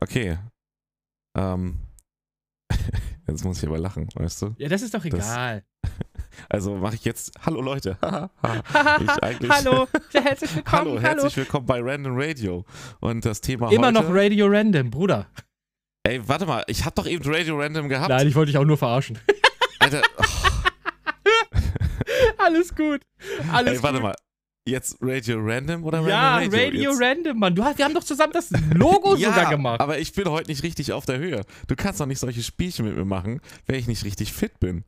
Okay. Ähm. Jetzt muss ich aber lachen, weißt du? Ja, das ist doch Das- egal. Also mache ich jetzt. Hallo Leute. hallo, herzlich willkommen. Hallo, herzlich willkommen bei Random Radio. Und das Thema Immer heute. noch Radio Random, Bruder. Ey, warte mal, ich hab doch eben Radio Random gehabt. Nein, ich wollte dich auch nur verarschen. Alter, oh, Alles gut. Alles ey, warte gut. mal. Jetzt Radio Random oder Ja, Random Radio? Radio Jetzt- Random, Mann. Du wir haben doch zusammen das Logo ja, sogar gemacht. aber ich bin heute nicht richtig auf der Höhe. Du kannst doch nicht solche Spielchen mit mir machen, wenn ich nicht richtig fit bin.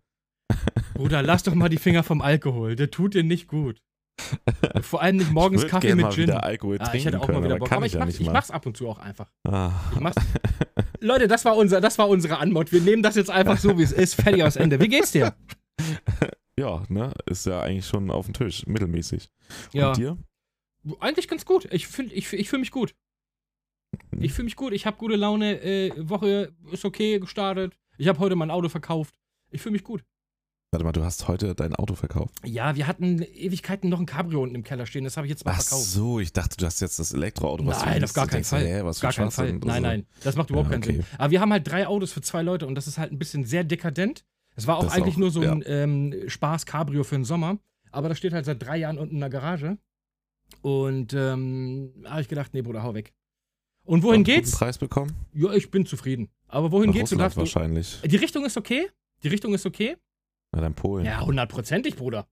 Bruder, lass doch mal die Finger vom Alkohol. Der tut dir nicht gut. Vor allem nicht morgens ich Kaffee mit mal Gin. wieder Alkohol Ah, trinken ich hätte auch können, mal wieder Bock. Aber ich ich, ja mach's, nicht ich mach's ab und zu auch einfach. Ah. Ich mach's. Leute, das war, unser, das war unsere Anmod. Wir nehmen das jetzt einfach so, wie es ist. Fertig aus Ende. Wie geht's dir? Ja, ne, ist ja eigentlich schon auf dem Tisch, mittelmäßig. Ja. Und dir? Eigentlich ganz gut. Ich fühle ich, ich fühl mich gut. Ich fühle mich gut. Ich habe gute Laune. Äh, Woche ist okay gestartet. Ich habe heute mein Auto verkauft. Ich fühle mich gut. Warte mal, du hast heute dein Auto verkauft. Ja, wir hatten Ewigkeiten noch ein Cabrio unten im Keller stehen. Das habe ich jetzt mal Ach verkauft. so, ich dachte, du hast jetzt das Elektroauto, was du Nein, auf gar keinen Fall. Hä, was Gar keinen Fall. Nein, nein. Das macht überhaupt Ja, keinen okay. Sinn. Aber wir haben halt drei Autos für zwei Leute und das ist halt ein bisschen sehr dekadent. Es war auch Das eigentlich auch- nur so ein ähm, Spaß-Cabrio für den Sommer. Aber das steht halt seit drei Jahren unten in der Garage. Und ähm, habe ich gedacht, nee, Bruder, hau weg. Und wohin und guten geht's? Preis bekommen? Ja, ich bin zufrieden. Aber wohin Nach geht's? Du Russland darfst, du, wahrscheinlich. die Richtung ist okay? Die Richtung ist okay? Na dann Polen. Ja, hundertprozentig, Bruder.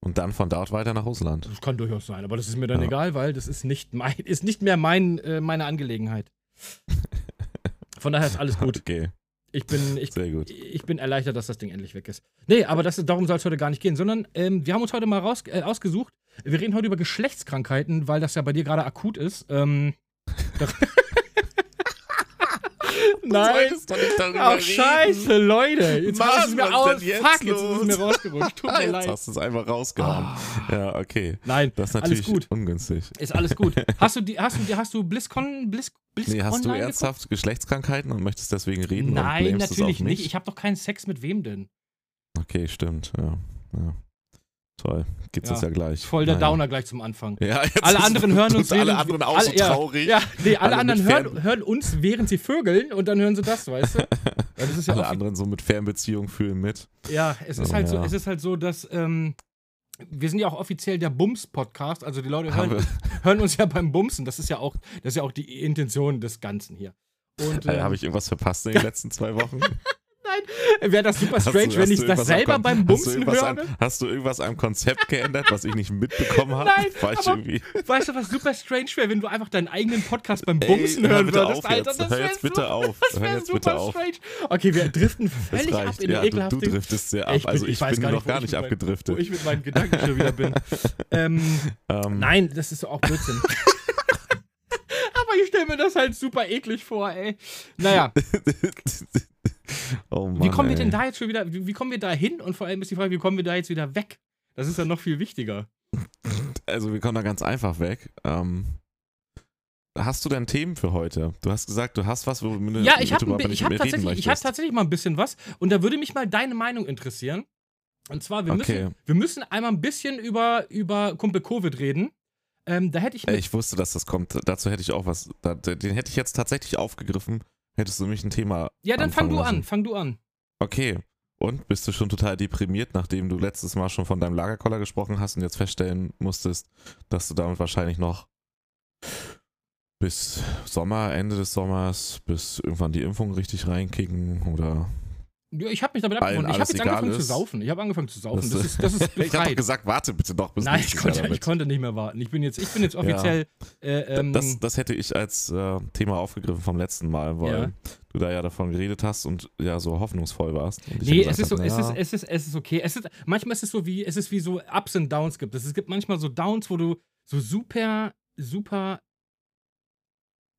Und dann von dort weiter nach Russland. Das kann durchaus sein, aber das ist mir dann Ja. egal, weil das ist nicht, mein, ist nicht mehr mein, äh, meine Angelegenheit. Von daher ist alles gut. Okay, Ich bin, ich, sehr gut. ich bin erleichtert, dass das Ding endlich weg ist. Nee, aber das ist, darum soll es heute gar nicht gehen, sondern ähm, wir haben uns heute mal raus, äh, ausgesucht. Wir reden heute über Geschlechtskrankheiten, weil das ja bei dir gerade akut ist. Ähm, Nein. Ach, scheiße, Leute. Jetzt Mann, ist es mir aus. jetzt Fuck, jetzt ist es los? mir rausgerutscht. Tut mir Jetzt leid. hast du es einfach rausgehauen. Ja, okay. Nein, Das ist alles natürlich gut. ungünstig. Ist alles gut. Hast du die, hast du hast du BlizzCon, Blizz, BlizzCon Nee, hast du ernsthaft Geschlechtskrankheiten und möchtest deswegen geguckt? reden? Nein, natürlich nicht. Ich habe doch keinen Sex mit wem denn? Okay, stimmt. Ja. ja. Toll. Gibt's Ja, jetzt ja gleich. Voll der Naja. Downer gleich zum Anfang. Ja, Alle anderen hören uns alle während- anderen auch alle- so ja, traurig. Ja, nee, alle, Alle anderen hören, hören uns, während sie vögeln und dann hören sie das, weißt du? Das ja, Alle anderen so mit Fernbeziehung fühlen mit. ja es ist Oh, halt so, ja. es ist halt so, dass ähm, wir sind ja auch offiziell der Bums-Podcast, also die Leute hören, hören uns ja beim Bumsen. Das ist ja auch, das ist ja auch die Intention des Ganzen hier. Und Äh, ähm, Habe ich irgendwas verpasst in den letzten zwei Wochen? Wäre das super Hast du- strange, hast wenn du ich das selber beim hast du Bumsen irgendwas höre. Am, hast du irgendwas am Konzept geändert, was ich nicht mitbekommen habe? Nein, aber-. Weißt du, was super strange wäre, wenn du einfach deinen eigenen Podcast beim Ey, Bumsen hör hören würdest, Alter. jetzt. Das Hör jetzt bitte super, auf. Das Hör wäre super bitte auf. strange. Okay, wir driften völlig ab in Ja, eine du, du ekelhafte driftest sehr ab. ich bin- also ich ich, bin gar noch gar ich nicht abgedriftet. wo ich mit meinen Gedanken schon wieder bin. ähm, Ähm, nein, das ist auch Blödsinn. Aber ich stelle mir das halt super eklig vor, ey. Naja, oh Mann, wie kommen wir denn da jetzt schon wieder, wie, kommen wir da hin? Und vor allem ist die Frage, wie kommen wir da jetzt wieder weg? Das ist ja noch viel wichtiger. Also wir kommen da ganz einfach weg. Ähm, hast du denn Themen für heute? Du hast gesagt, du hast was, wo du Ja, ich habe hab tatsächlich, ich hab tatsächlich mal ein bisschen was. Und da würde mich mal deine Meinung interessieren. Und zwar, wir, Okay. müssen, wir müssen einmal ein bisschen über, über Kumpel Covid reden. Ähm, da hätte ich. Ich wusste, dass das kommt. Dazu hätte ich auch was. Den hätte ich jetzt tatsächlich aufgegriffen. Hättest du mich ein Thema. ja, dann fang du lassen. an, fang du an. Okay. Und bist du schon total deprimiert, nachdem du letztes Mal schon von deinem Lagerkoller gesprochen hast und jetzt feststellen musstest, dass du damit wahrscheinlich noch bis Sommer, Ende des Sommers, bis irgendwann die Impfung richtig reinkicken oder. Ja, ich habe mich damit abgefunden. Ich habe jetzt angefangen zu ist. saufen. Ich habe angefangen zu saufen. Das- Das, ist, das ist ich habe gesagt, warte bitte noch bis Nein, ich konnte, ich konnte nicht mehr warten. Ich bin jetzt, ich bin jetzt offiziell. Äh, ähm, das, das hätte ich als äh, Thema aufgegriffen vom letzten Mal, weil Ja. du da ja davon geredet hast und ja so hoffnungsvoll warst. Nee, es ist so, hab, es ist, es ist, es ist okay. Es ist, manchmal ist es so wie, es ist wie so Ups und Downs gibt. Es gibt manchmal so Downs, wo du so super, super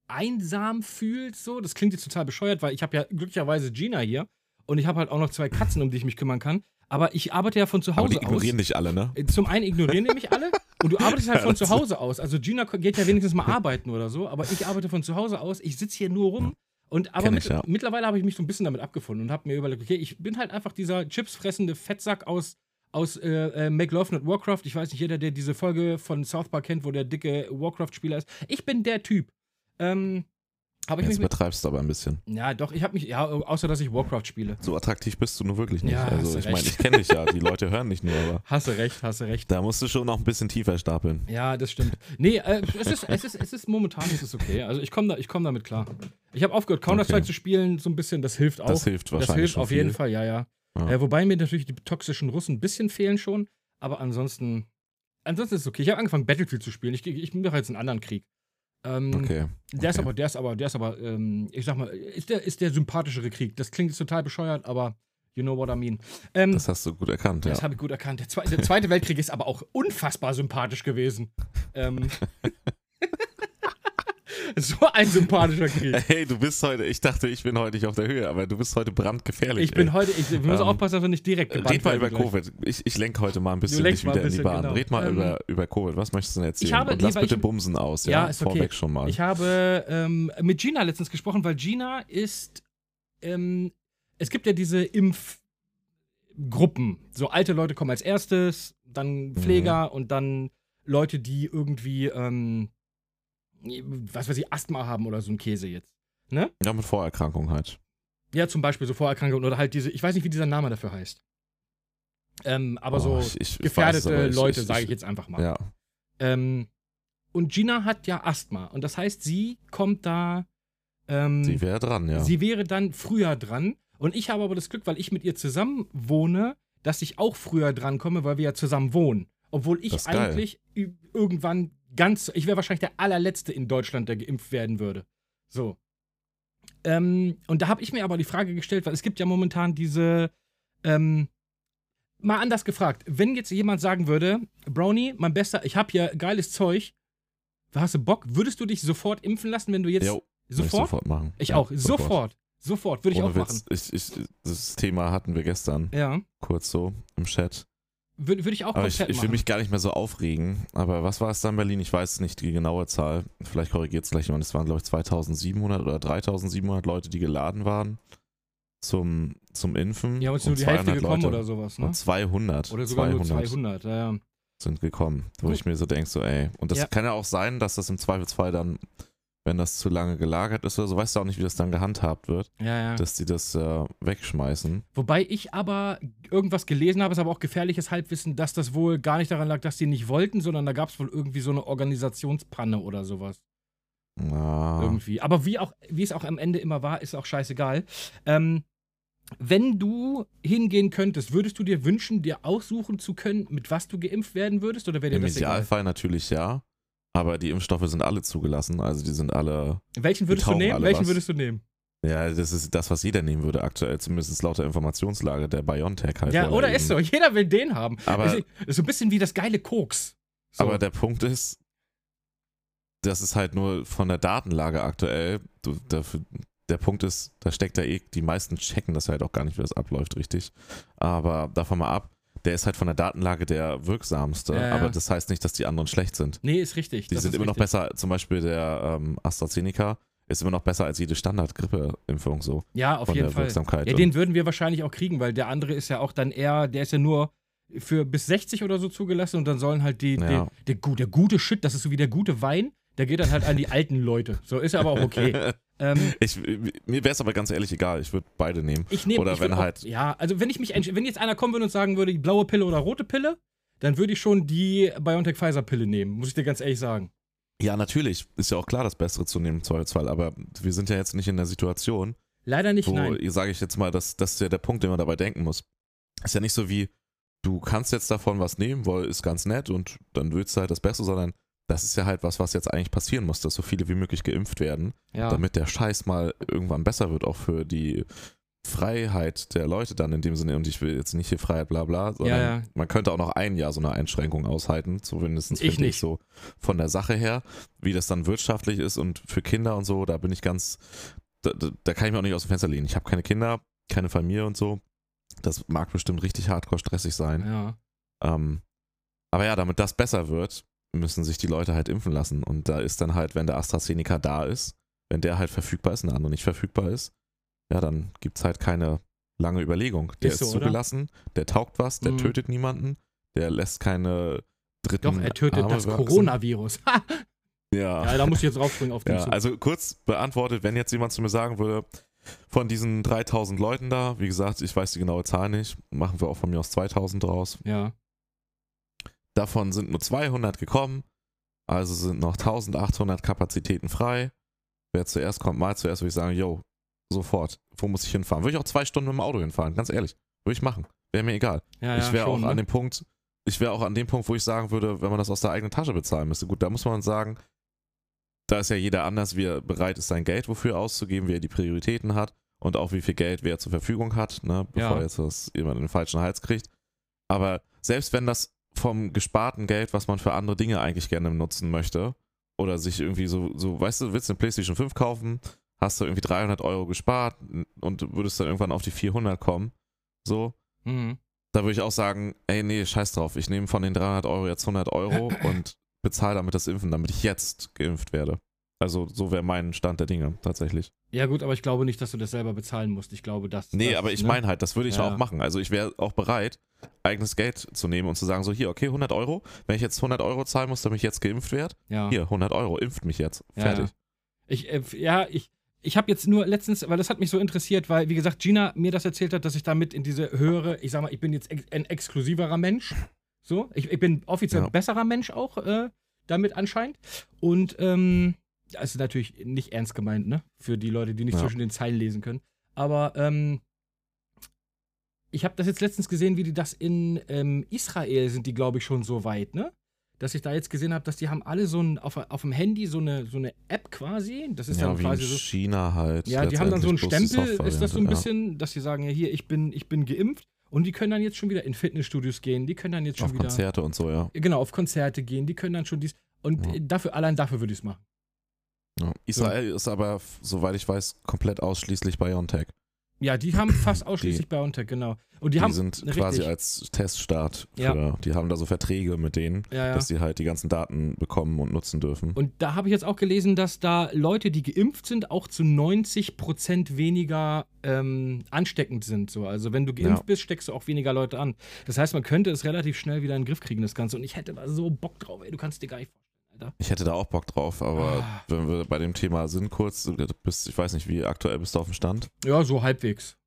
einsam fühlst. So, das klingt jetzt total bescheuert, weil ich habe ja glücklicherweise Gina hier und ich habe halt auch noch zwei Katzen, um die ich mich kümmern kann. Aber ich arbeite ja von zu aber die Hause aus. ignorieren dich alle, ne? Äh, Zum einen ignorieren nämlich alle und du arbeitest halt von zu Hause aus. Also Gina geht ja wenigstens mal arbeiten oder so, aber ich arbeite von zu Hause aus. Ich sitze hier nur rum. Und aber mit, ich, ja. mittlerweile habe ich mich so ein bisschen damit abgefunden und habe mir überlegt, okay, ich bin halt einfach dieser chipsfressende Fettsack aus, aus äh, äh, Love Not Warcraft. Ich weiß nicht, jeder, der diese Folge von South Park kennt, wo der dicke Warcraft-Spieler ist. Ich bin der Typ. Ähm, Habe ich Jetzt übertreibst du aber ein bisschen. Ja, doch, ich habe mich, ja, außer dass ich Warcraft spiele. So attraktiv bist du nur wirklich nicht. Ja, also ich meine, ich kenne dich ja. Die Leute hören dich nur, aber Hast du recht, hast du recht. da musst du schon noch ein bisschen tiefer stapeln. Ja, das stimmt. Nee, äh, es, ist, es, ist, es ist momentan ist es okay. Also ich komme da, ich komm damit klar. Ich habe aufgehört, Counter-Strike Okay. zu spielen, so ein bisschen, das hilft auch. Das hilft wahrscheinlich. Das hilft auf jeden viel. Fall, ja, ja. Ja. Äh, wobei mir natürlich die toxischen Russen ein bisschen fehlen schon, aber ansonsten, ansonsten ist es okay. Ich habe angefangen, Battlefield zu spielen. Ich, ich mache jetzt einen anderen Krieg. Ähm, Okay. Der ist okay. aber, der ist aber, der ist aber, ähm, ich sag mal, ist der, ist der sympathischere Krieg. Das klingt jetzt total bescheuert, aber you know what I mean. Ähm, Das hast du gut erkannt, ja. das habe ich gut erkannt. Der, Zwe der Zweite Weltkrieg ist aber auch unfassbar sympathisch gewesen. Ähm, so ein sympathischer Krieg. Hey, du bist heute, ich dachte, ich bin heute nicht auf der Höhe, aber du bist heute brandgefährlich. Ich bin ey. heute, ich, wir müssen Ähm, aufpassen, dass wir nicht direkt gebannt Red mal über gleich. Covid. Ich, ich lenke heute mal ein bisschen dich wieder ein in die bisschen, Bahn. genau. Red mal Ähm, über, über Covid. Was möchtest du denn erzählen? habe- Und lass weil bitte ich- Bumsen aus, Ja, ja? ist okay. Vorweg schon mal. Ich habe ähm, mit Gina letztens gesprochen, weil Gina ist, ähm, es gibt ja diese Impfgruppen. So alte Leute kommen als erstes, dann Pfleger Mhm. und dann Leute, die irgendwie, ähm, was weiß ich, Asthma haben oder so ein Käse jetzt. Ne? ja, mit Vorerkrankung halt. Ja, zum Beispiel so Vorerkrankungen oder halt diese, ich weiß nicht, wie dieser Name dafür heißt. Ähm, aber Oh, so ich- ich weiß gefährdete aber ich- Leute, sage ich- jetzt einfach mal. Ja. Ähm, und Gina hat ja Asthma. Und das heißt, sie kommt da. Ähm, Sie wäre dran, ja. Sie wäre dann früher dran. Und ich habe aber das Glück, weil ich mit ihr zusammen wohne, dass ich auch früher dran komme, weil wir ja zusammen wohnen. Obwohl ich geil. eigentlich ü- irgendwann ganz. Ich wäre wahrscheinlich der allerletzte in Deutschland, der geimpft werden würde. So. Ähm, und da habe ich mir aber die Frage gestellt, weil es gibt ja momentan diese. Ähm, mal anders gefragt, wenn jetzt jemand sagen würde, Brownie, mein Bester, ich habe hier geiles Zeug, hast du Bock? Würdest du dich sofort impfen lassen, wenn du jetzt Jo, würde ich sofort? sofort machen. Ich Ja, auch, sofort. Sofort, würde ich Ohne auch machen. Witz. Ich, ich, das Thema hatten wir gestern Ja, kurz so im Chat. Würde würd ich auch Aber ich, ich will mich gar nicht mehr so aufregen. Aber was war es da in Berlin? Ich weiß nicht die genaue Zahl. Vielleicht korrigiert es gleich jemand. Es waren, glaube ich, 2700 oder 3700 Leute, die geladen waren zum, zum Impfen. ja, uns Und nur die Hälfte 200 gekommen Leute. oder sowas, ne? Und 200. Oder sogar 200 nur 200, ja, ja. sind gekommen. Wo Guck. ich mir so denke, so, ey. Und das Ja. kann ja auch sein, dass das im Zweifelsfall dann, wenn das zu lange gelagert ist oder so, weißt du auch nicht, wie das dann gehandhabt wird, Ja, ja. dass die das äh, wegschmeißen. Wobei ich aber irgendwas gelesen habe, ist aber auch gefährliches Halbwissen, dass das wohl gar nicht daran lag, dass die nicht wollten, sondern da gab es wohl irgendwie so eine Organisationspanne oder sowas. Na, Irgendwie. Aber wie, auch, wie es auch am Ende immer war, ist auch scheißegal. Ähm, wenn du hingehen könntest, würdest du dir wünschen, dir aussuchen zu können, mit was du geimpft werden würdest? Oder wäre dir Im das egal? Idealfall natürlich ja. Aber die Impfstoffe sind alle zugelassen. Also die sind alle. Welchen würdest du nehmen? Welchen was. würdest du nehmen? Ja, das ist das, was jeder nehmen würde aktuell, zumindest laut der Informationslage der BioNTech halt. Ja, oder ist so. Jeder will den haben. Aber- ist, ist so ein bisschen wie das geile Koks. So. Aber der Punkt ist, das ist halt nur von der Datenlage aktuell. Du, dafür, der Punkt ist, da steckt da eh, die meisten checken das halt auch gar nicht, wie das abläuft, richtig. Aber davon mal ab, der ist halt von der Datenlage der wirksamste. Ja, ja. Aber das heißt nicht, dass die anderen schlecht sind. nee, ist richtig. Die das sind immer noch richtig. besser, zum Beispiel der ähm, AstraZeneca ist immer noch besser als jede Standard-Grippe-Impfung so. Ja, auf von jeden der Fall. Wirksamkeit. Ja, den würden wir wahrscheinlich auch kriegen, weil der andere ist ja auch dann eher, der ist ja nur für bis 60 oder so zugelassen und dann sollen halt die, Ja. der, der, der gute Shit, das ist so wie der gute Wein, der geht dann halt an die alten Leute. So ist aber auch okay. ähm, ich, mir wäre es aber ganz ehrlich egal, ich würde beide nehmen. ich nehme Oder wenn auch, halt- Ja, also wenn ich mich wenn jetzt einer kommen würde und sagen würde, die blaue Pille oder rote Pille, dann würde ich schon die BioNTech Pfizer Pille nehmen, muss ich dir ganz ehrlich sagen. Ja, natürlich. Ist ja auch klar, das Bessere zu nehmen Zweifelsfall. Aber wir sind ja jetzt nicht in der Situation, Leider nicht, wo, nein. sage ich jetzt mal, das, das ist ja der Punkt, den man dabei denken muss. Ist ja nicht so wie, du kannst jetzt davon was nehmen, weil ist ganz nett und dann willst du halt das Beste, sondern das ist ja halt was, was jetzt eigentlich passieren muss, dass so viele wie möglich geimpft werden, Ja. damit der Scheiß mal irgendwann besser wird, auch für die Freiheit der Leute dann in dem Sinne. Und ich will jetzt nicht hier Freiheit, bla bla, sondern Ja, ja. man könnte auch noch ein Jahr so eine Einschränkung aushalten, zumindest Ich finde ich nicht. so von der Sache her, wie das dann wirtschaftlich ist und für Kinder und so, da bin ich ganz, da, da, da kann ich mir auch nicht aus dem Fenster lehnen. Ich habe keine Kinder, keine Familie und so. Das mag bestimmt richtig hardcore stressig sein. ja. Ähm, aber ja, damit das besser wird, müssen sich die Leute halt impfen lassen. Und da ist dann halt, wenn der AstraZeneca da ist, wenn der halt verfügbar ist und der andere nicht verfügbar ist, ja, dann gibt es halt keine lange Überlegung. Der Ist ist, so, oder? zugelassen, der taugt was, der Mhm. tötet niemanden, der lässt keine dritten Doch, er tötet Arme das wachsen. Coronavirus. Ja. Ja, da muss ich jetzt raufspringen auf den Ja, Zug. also kurz beantwortet, wenn jetzt jemand zu mir sagen würde, von diesen 3000 Leuten da, wie gesagt, ich weiß die genaue Zahl nicht, machen wir auch von mir aus 2000 draus. ja. Davon sind nur 200 gekommen, also sind noch 1800 Kapazitäten frei. Wer zuerst kommt, mal zuerst, würde ich sagen, yo, sofort, wo muss ich hinfahren? Würde ich auch zwei Stunden mit dem Auto hinfahren, ganz ehrlich. Würde ich machen. Wäre mir egal. ja, ich ja, wäre auch schon, an ne? dem Punkt, ich wäre auch an dem Punkt, wo ich sagen würde, wenn man das aus der eigenen Tasche bezahlen müsste. Gut, da muss man sagen, da ist ja jeder anders, wie er bereit ist, sein Geld wofür auszugeben, wie er die Prioritäten hat und auch wie viel Geld wer zur Verfügung hat, ne, bevor Ja. jetzt das jemand in den falschen Hals kriegt. Aber selbst wenn das vom gesparten Geld, was man für andere Dinge eigentlich gerne nutzen möchte, oder sich irgendwie so, so weißt du, willst du eine PlayStation 5 kaufen, hast du irgendwie 300 Euro gespart und würdest dann irgendwann auf die 400 kommen, so, Mhm. da würde ich auch sagen, ey, nee, scheiß drauf. Ich nehme von den 300 Euro jetzt 100 Euro und bezahle damit das Impfen, damit ich jetzt geimpft werde. Also so wäre mein Stand der Dinge tatsächlich. Ja, gut, aber ich glaube nicht, dass du das selber bezahlen musst. Ich glaube, dass. Nee, das, aber ich ne? meine halt, das würde ich Ja. auch machen. Also ich wäre auch bereit, eigenes Geld zu nehmen und zu sagen, so hier, okay, 100 Euro. Wenn ich jetzt 100 Euro zahlen muss, damit ich jetzt geimpft werde, Ja. hier, 100 Euro, impft mich jetzt. Ja, Fertig. Ich, äh, ja, ich, ich habe jetzt nur letztens, weil das hat mich so interessiert, weil, wie gesagt, Gina mir das erzählt hat, dass ich damit in diese höhere, ich sag mal, ich bin jetzt ex ein exklusiverer Mensch. So, ich, ich bin offiziell Ja. besserer Mensch auch, äh, damit anscheinend. Und, ähm, das ist natürlich nicht ernst gemeint, ne? Für die Leute, die nicht Ja. zwischen den Zeilen lesen können. Aber, ähm, ich habe das jetzt letztens gesehen, wie die das in ähm, Israel sind, die glaube ich schon so weit, ne? Dass ich da jetzt gesehen habe, dass die haben alle so ein, auf, auf dem Handy so eine, so eine App quasi. Das ist ja, dann wie in quasi so. China halt. Ja, die haben dann so einen Stempel, ist das so ein bisschen, dass sie sagen, ja, hier, ich bin, ich bin geimpft. Und die können dann jetzt schon wieder in Fitnessstudios gehen, die können dann jetzt schon Auf wieder. Konzerte und so, ja. Genau, auf Konzerte gehen, die können dann schon dies. Und Ja. dafür, allein dafür würde ich es machen. Ja. Israel ist aber, soweit ich weiß, komplett ausschließlich BioNTech. Ja, die haben fast ausschließlich BioNTech, genau. Und die, Die, haben. sind richtig. quasi als Teststart. Für, Ja. Die haben da so Verträge mit denen, Ja, ja. dass die halt die ganzen Daten bekommen und nutzen dürfen. Und da habe ich jetzt auch gelesen, dass da Leute, die geimpft sind, auch zu 90% weniger ähm, ansteckend sind. So. Also wenn du geimpft Ja. bist, steckst du auch weniger Leute an. Das heißt, man könnte es relativ schnell wieder in den Griff kriegen, das Ganze. Und ich hätte da so Bock drauf, ey. Du kannst dir gar nicht vorstellen, Alter. ich hätte da auch Bock drauf, aber Ah. wenn wir bei dem Thema sind, kurz, bist, ich weiß nicht, wie aktuell bist du auf dem Stand? Ja, so halbwegs.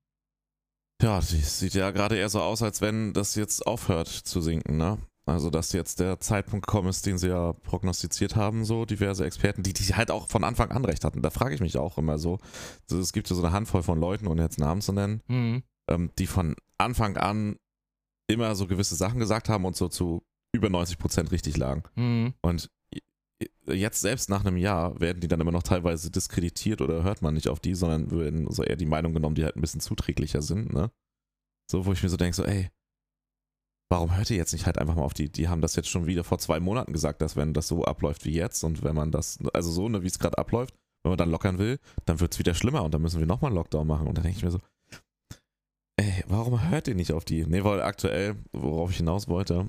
Ja, sieht ja gerade eher so aus, als wenn das jetzt aufhört zu sinken, ne? Also, dass jetzt der Zeitpunkt gekommen ist, den sie ja prognostiziert haben, so diverse Experten, die, die halt auch von Anfang an recht hatten. Da frage ich mich auch immer so. so. Es gibt ja so eine Handvoll von Leuten, ohne jetzt Namen zu nennen, Mhm. ähm, die von Anfang an immer so gewisse Sachen gesagt haben und so zu über 90 Prozent richtig lagen. Mhm. Und jetzt selbst nach einem Jahr werden die dann immer noch teilweise diskreditiert oder hört man nicht auf die, sondern werden so eher die Meinung genommen, die halt ein bisschen zuträglicher sind, ne? So, wo ich mir so denke, so, ey, warum hört ihr jetzt nicht halt einfach mal auf die? Die haben das jetzt schon wieder vor zwei Monaten gesagt, dass wenn das so abläuft wie jetzt und wenn man das, also so, ne, wie es gerade abläuft, wenn man dann lockern will, dann wird es wieder schlimmer und dann müssen wir nochmal einen Lockdown machen. Und dann denke ich mir so, ey, warum hört ihr nicht auf die? Nee, weil aktuell, worauf ich hinaus wollte,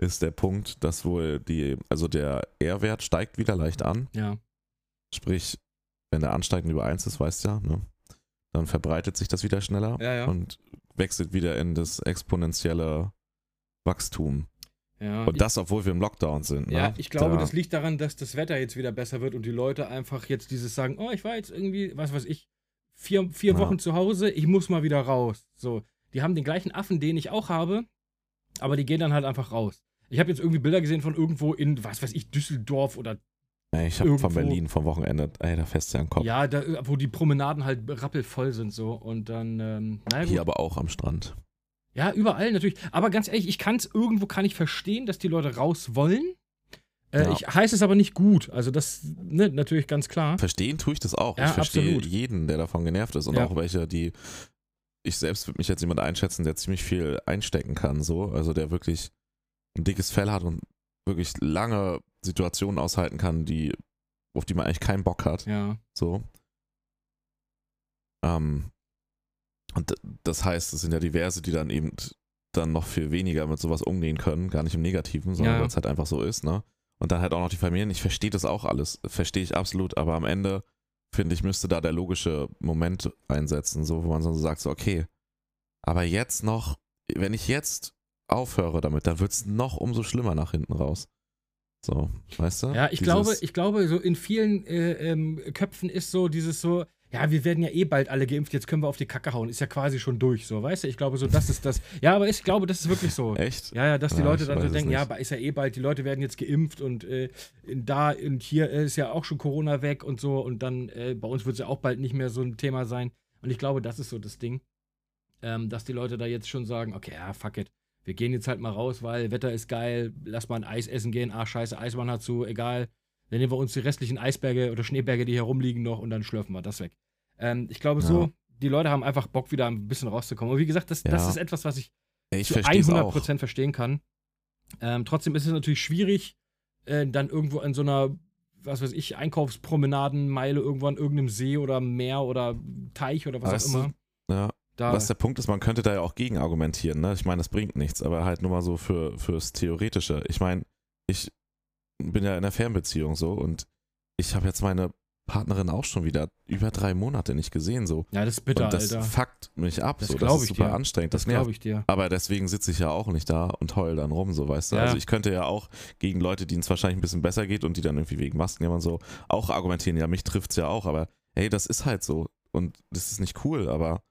ist der Punkt, dass wohl die, also der R-Wert steigt wieder leicht an. Ja. Sprich, wenn der ansteigend über 1 ist, weißt du ja, ne? Dann verbreitet sich das wieder schneller Ja, ja. und wechselt wieder in das exponentielle Wachstum. ja. Und das, obwohl wir im Lockdown sind. Ja, ne? ich glaube, da, das liegt daran, dass das Wetter jetzt wieder besser wird und die Leute einfach jetzt dieses sagen, oh, ich war jetzt irgendwie, was weiß ich, vier, vier Ja. Wochen zu Hause, ich muss mal wieder raus. So, die haben den gleichen Affen, den ich auch habe, aber die gehen dann halt einfach raus. Ich habe jetzt irgendwie Bilder gesehen von irgendwo in, was weiß ich, Düsseldorf oder Ey, ich habe von Berlin vom Wochenende, ey, da fest ja im Kopf. ja, da, wo die Promenaden halt rappelvoll sind so und dann, ähm, naja. Hier aber auch am Strand. Ja, überall natürlich. Aber ganz ehrlich, ich kann es irgendwo kann ich verstehen, dass die Leute raus wollen. Äh, Ja. Ich heiße es aber nicht gut. Also das, ne, natürlich ganz klar. Verstehen tue ich das auch. Ja, ich verstehe absolut. jeden, der davon genervt ist und Ja. auch welche, die ich selbst würde mich jetzt jemand einschätzen, der ziemlich viel einstecken kann, so, also der wirklich ein dickes Fell hat und wirklich lange Situationen aushalten kann, die auf die man eigentlich keinen Bock hat, Ja. so. Ähm, und das heißt, es sind ja diverse, die dann eben dann noch viel weniger mit sowas umgehen können, gar nicht im Negativen, sondern Ja. weil es halt einfach so ist, ne? Und dann halt auch noch die Familien. Ich verstehe das auch alles, verstehe ich absolut, aber am Ende finde ich, müsste da der logische Moment einsetzen, so, wo man so sagt, so, okay, aber jetzt noch, wenn ich jetzt aufhöre damit, dann wird es noch umso schlimmer nach hinten raus. So, weißt du? Ja, ich Dieses- glaube, ich glaube, so in vielen äh, ähm, Köpfen ist so dieses so, ja, wir werden ja eh bald alle geimpft, jetzt können wir auf die Kacke hauen. Ist ja quasi schon durch, so, weißt du? Ich glaube, so, das ist das. Ja, aber ich glaube, das ist wirklich so. Echt? Ja, ja, dass die Ja, Leute dann so denken, ja, aber ist ja eh bald, die Leute werden jetzt geimpft und äh, da und hier ist ja auch schon Corona weg und so und dann äh, bei uns wird es ja auch bald nicht mehr so ein Thema sein. Und ich glaube, das ist so das Ding, ähm, dass die Leute da jetzt schon sagen, okay, ja, fuck it. Wir gehen jetzt halt mal raus, weil Wetter ist geil, lass mal ein Eis essen gehen, ach scheiße, Eisbahn hat zu, egal. Dann nehmen wir uns die restlichen Eisberge oder Schneeberge, die hier rumliegen noch und dann schlürfen wir das weg. Ähm, ich glaube Ja. so, die Leute haben einfach Bock, wieder ein bisschen rauszukommen. Und wie gesagt, das, das Ja. ist etwas, was ich ich zu verstehe es 100% auch. verstehen kann. Ähm, trotzdem ist es natürlich schwierig, äh, dann irgendwo in so einer, was weiß ich, Einkaufspromenadenmeile irgendwo an irgendeinem See oder Meer oder Teich oder was Weißt auch du, immer. Ja, Da, was der Punkt ist, man könnte da ja auch gegen argumentieren. Ne? Ich meine, das bringt nichts, aber halt nur mal so für, fürs Theoretische. Ich meine, ich bin ja in einer Fernbeziehung so und ich habe jetzt meine Partnerin auch schon wieder über drei Monate nicht gesehen so. ja, das ist bitter, und das Alter. fuckt mich ab. Das so. glaub das ist ich super dir. anstrengend. Das Das, glaube ich dir. Aber deswegen sitze ich ja auch nicht da und heul dann rum, so weißt du. Ja. Also ich könnte ja auch gegen Leute, denen es wahrscheinlich ein bisschen besser geht und die dann irgendwie wegen Masken ja so auch argumentieren, ja, mich trifft's ja auch, aber hey, das ist halt so. Und das ist nicht cool, aber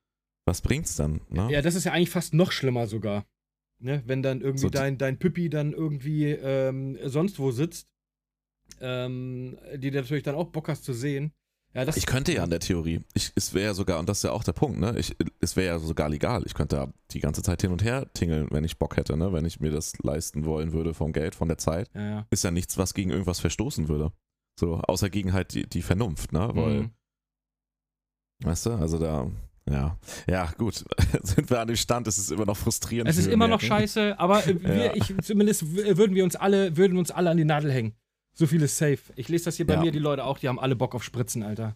was bringt's dann? Ne? Ja, das ist ja eigentlich fast noch schlimmer sogar. Ne? Wenn dann irgendwie So dein, dein Püppi dann irgendwie ähm, sonst wo sitzt, ähm, die du natürlich dann auch Bock hast zu sehen. Ja, das, Ich könnte ja an der Theorie. Ich, es wäre ja sogar, und das ist ja auch der Punkt, ne? Ich, es wäre ja sogar legal. Ich könnte da die ganze Zeit hin und her tingeln, wenn ich Bock hätte, ne? Wenn ich mir das leisten wollen würde vom Geld, von der Zeit. Ja, ja. Ist ja nichts, was gegen irgendwas verstoßen würde. So, außer gegen halt die, die Vernunft, ne? Weil, Mhm. weißt du, also da, ja. Ja, gut. Sind wir an dem Stand, es ist immer noch frustrierend. Es ist immer noch scheiße, aber wir, Ja. ich, zumindest würden wir uns alle, würden uns alle an die Nadel hängen. So viel ist safe. Ich lese das hier bei Ja. mir, die Leute auch, die haben alle Bock auf Spritzen, Alter.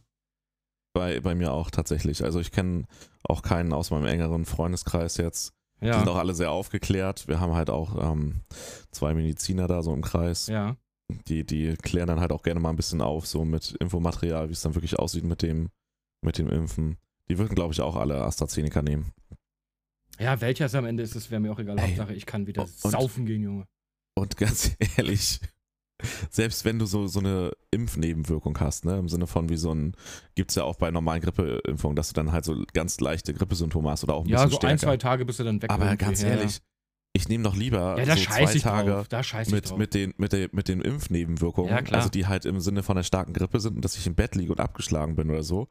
Bei, bei mir auch tatsächlich. Also ich kenne auch keinen aus meinem engeren Freundeskreis jetzt. Die sind Ja. auch alle sehr aufgeklärt. Wir haben halt auch ähm, zwei Mediziner da so im Kreis. Ja. Die, die klären dann halt auch gerne mal ein bisschen auf, so mit Infomaterial, wie es dann wirklich aussieht mit dem, mit dem Impfen. Die würden, glaube ich, auch alle AstraZeneca nehmen. Ja, welcher es am Ende ist, das wäre mir auch egal. Ey. Hauptsache, ich kann wieder Und- saufen gehen, Junge. Und ganz ehrlich, selbst wenn du so, so eine Impfnebenwirkung hast, ne, im Sinne von wie so ein, gibt es ja auch bei normalen Grippeimpfungen, dass du dann halt so ganz leichte Grippesymptome hast oder auch ein Ja, bisschen so stärker. ein, zwei Tage bist du dann weg. Aber ganz ja, ehrlich, ich nehme doch lieber Ja, so zwei Tage mit, mit, den, mit, den, mit den Impfnebenwirkungen, Ja, also die halt im Sinne von der starken Grippe sind und dass ich im Bett liege und abgeschlagen bin oder so,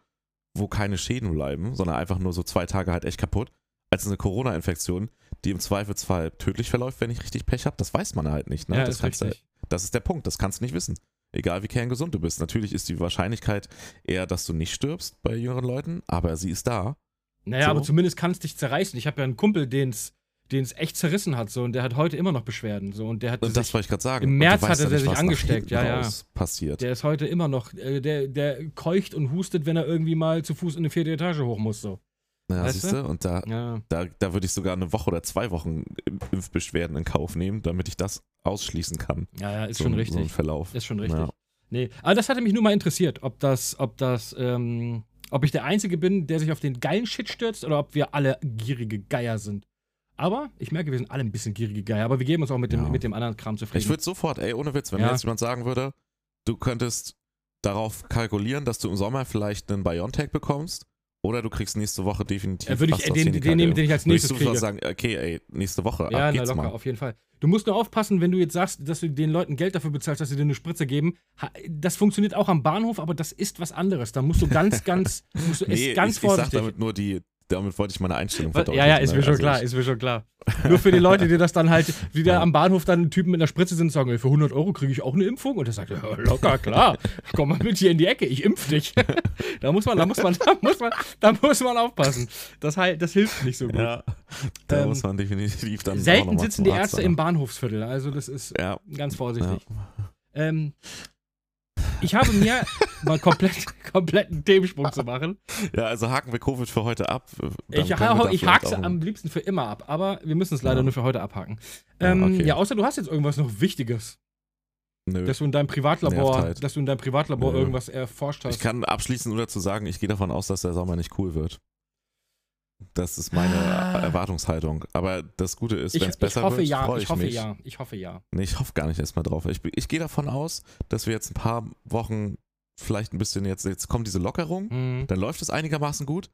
wo keine Schäden bleiben, sondern einfach nur so zwei Tage halt echt kaputt, als eine Corona-Infektion, die im Zweifelsfall tödlich verläuft, wenn ich richtig Pech habe. Das weiß man halt nicht. Ne? ja, das, ist kannst du, richtig. das ist der Punkt, das kannst du nicht wissen. Egal wie kerngesund du bist. Natürlich ist die Wahrscheinlichkeit eher, dass du nicht stirbst bei jüngeren Leuten, aber sie ist da. Naja, So. aber zumindest kann es dich zerreißen. Ich habe ja einen Kumpel, den es echt zerrissen hat, so, und der hat heute immer noch Beschwerden. So, und der hat Und das wollte ich gerade sagen. im März ja der nicht, sich angesteckt, ja, ja. Passiert. der ist heute immer noch, äh, der, der keucht und hustet, wenn er irgendwie mal zu Fuß in eine vierte Etage hoch muss. So. Ja, Weißt siehst du? Und da, Ja. da, da würde ich sogar eine Woche oder zwei Wochen Impfbeschwerden in Kauf nehmen, damit ich das ausschließen kann. ja, ja, ist so, schon richtig. So ein Verlauf. Ist schon richtig. Ja. Nee, aber das hatte mich nur mal interessiert, ob das, ob das, ähm, ob ich der Einzige bin, der sich auf den geilen Shit stürzt oder ob wir alle gierige Geier sind. Aber ich merke, wir sind alle ein bisschen gierige Geier, aber wir geben uns auch mit dem, Ja. mit dem anderen Kram zufrieden. Ich würde sofort, ey, ohne Witz, wenn Ja. mir jetzt jemand sagen würde, du könntest darauf kalkulieren, dass du im Sommer vielleicht einen BioNTech bekommst oder du kriegst nächste Woche definitiv ja, würde ich äh, den, den nehmen, den ich als Würde ich nächstes sofort kriege. sagen, okay, ey, nächste Woche, ja, na locker, mal. auf jeden Fall. Du musst nur aufpassen, wenn du jetzt sagst, dass du den Leuten Geld dafür bezahlst, dass sie dir eine Spritze geben. Das funktioniert auch am Bahnhof, aber das ist was anderes. Da musst du ganz, ganz, musst du Nee, ganz ich, ich sag vorsichtig. damit nur die, damit wollte ich meine Einstellung verdeutlichen. Ja, ja, ist ne? mir schon Also klar, ich- ist mir schon klar. Nur für die Leute, die das dann halt, die da Ja. am Bahnhof dann Typen mit einer Spritze sind und sagen, für 100 Euro kriege ich auch eine Impfung. Und der sagt, ja, locker, klar, komm mal mit hier in die Ecke, ich impf dich. da muss man, da muss man, da muss man, da muss man aufpassen. Das, halt, das hilft nicht so gut. Ja, da Ähm, muss man definitiv dann Selten sitzen die Ärzte im Bahnhofsviertel, also das ist Ja, ganz ja. vorsichtig. Ähm, ich habe mir mal komplett, komplett einen Themensprung zu machen. ja, also haken wir Covid für heute ab. Dann Ich, ha ich hake auch- am liebsten für immer ab, aber wir müssen es leider Ja. nur für heute abhaken. Ja, Ähm, okay. ja, außer du hast jetzt irgendwas noch Wichtiges, Nö. dass du in deinem Privatlabor, halt. dass du in deinem Privatlabor Nö. irgendwas erforscht hast. Ich kann abschließend nur dazu sagen, ich gehe davon aus, dass der Sommer nicht cool wird. Das ist meine Ah. Erwartungshaltung. Aber das Gute ist, wenn es ich besser hoffe wird, ja, freue ich ich, hoffe mich. ja, ich hoffe ja. Nee, ich hoffe gar nicht erstmal drauf. Ich, ich gehe davon aus, dass wir jetzt ein paar Wochen vielleicht ein bisschen jetzt, jetzt kommt diese Lockerung, Hm. dann läuft es einigermaßen gut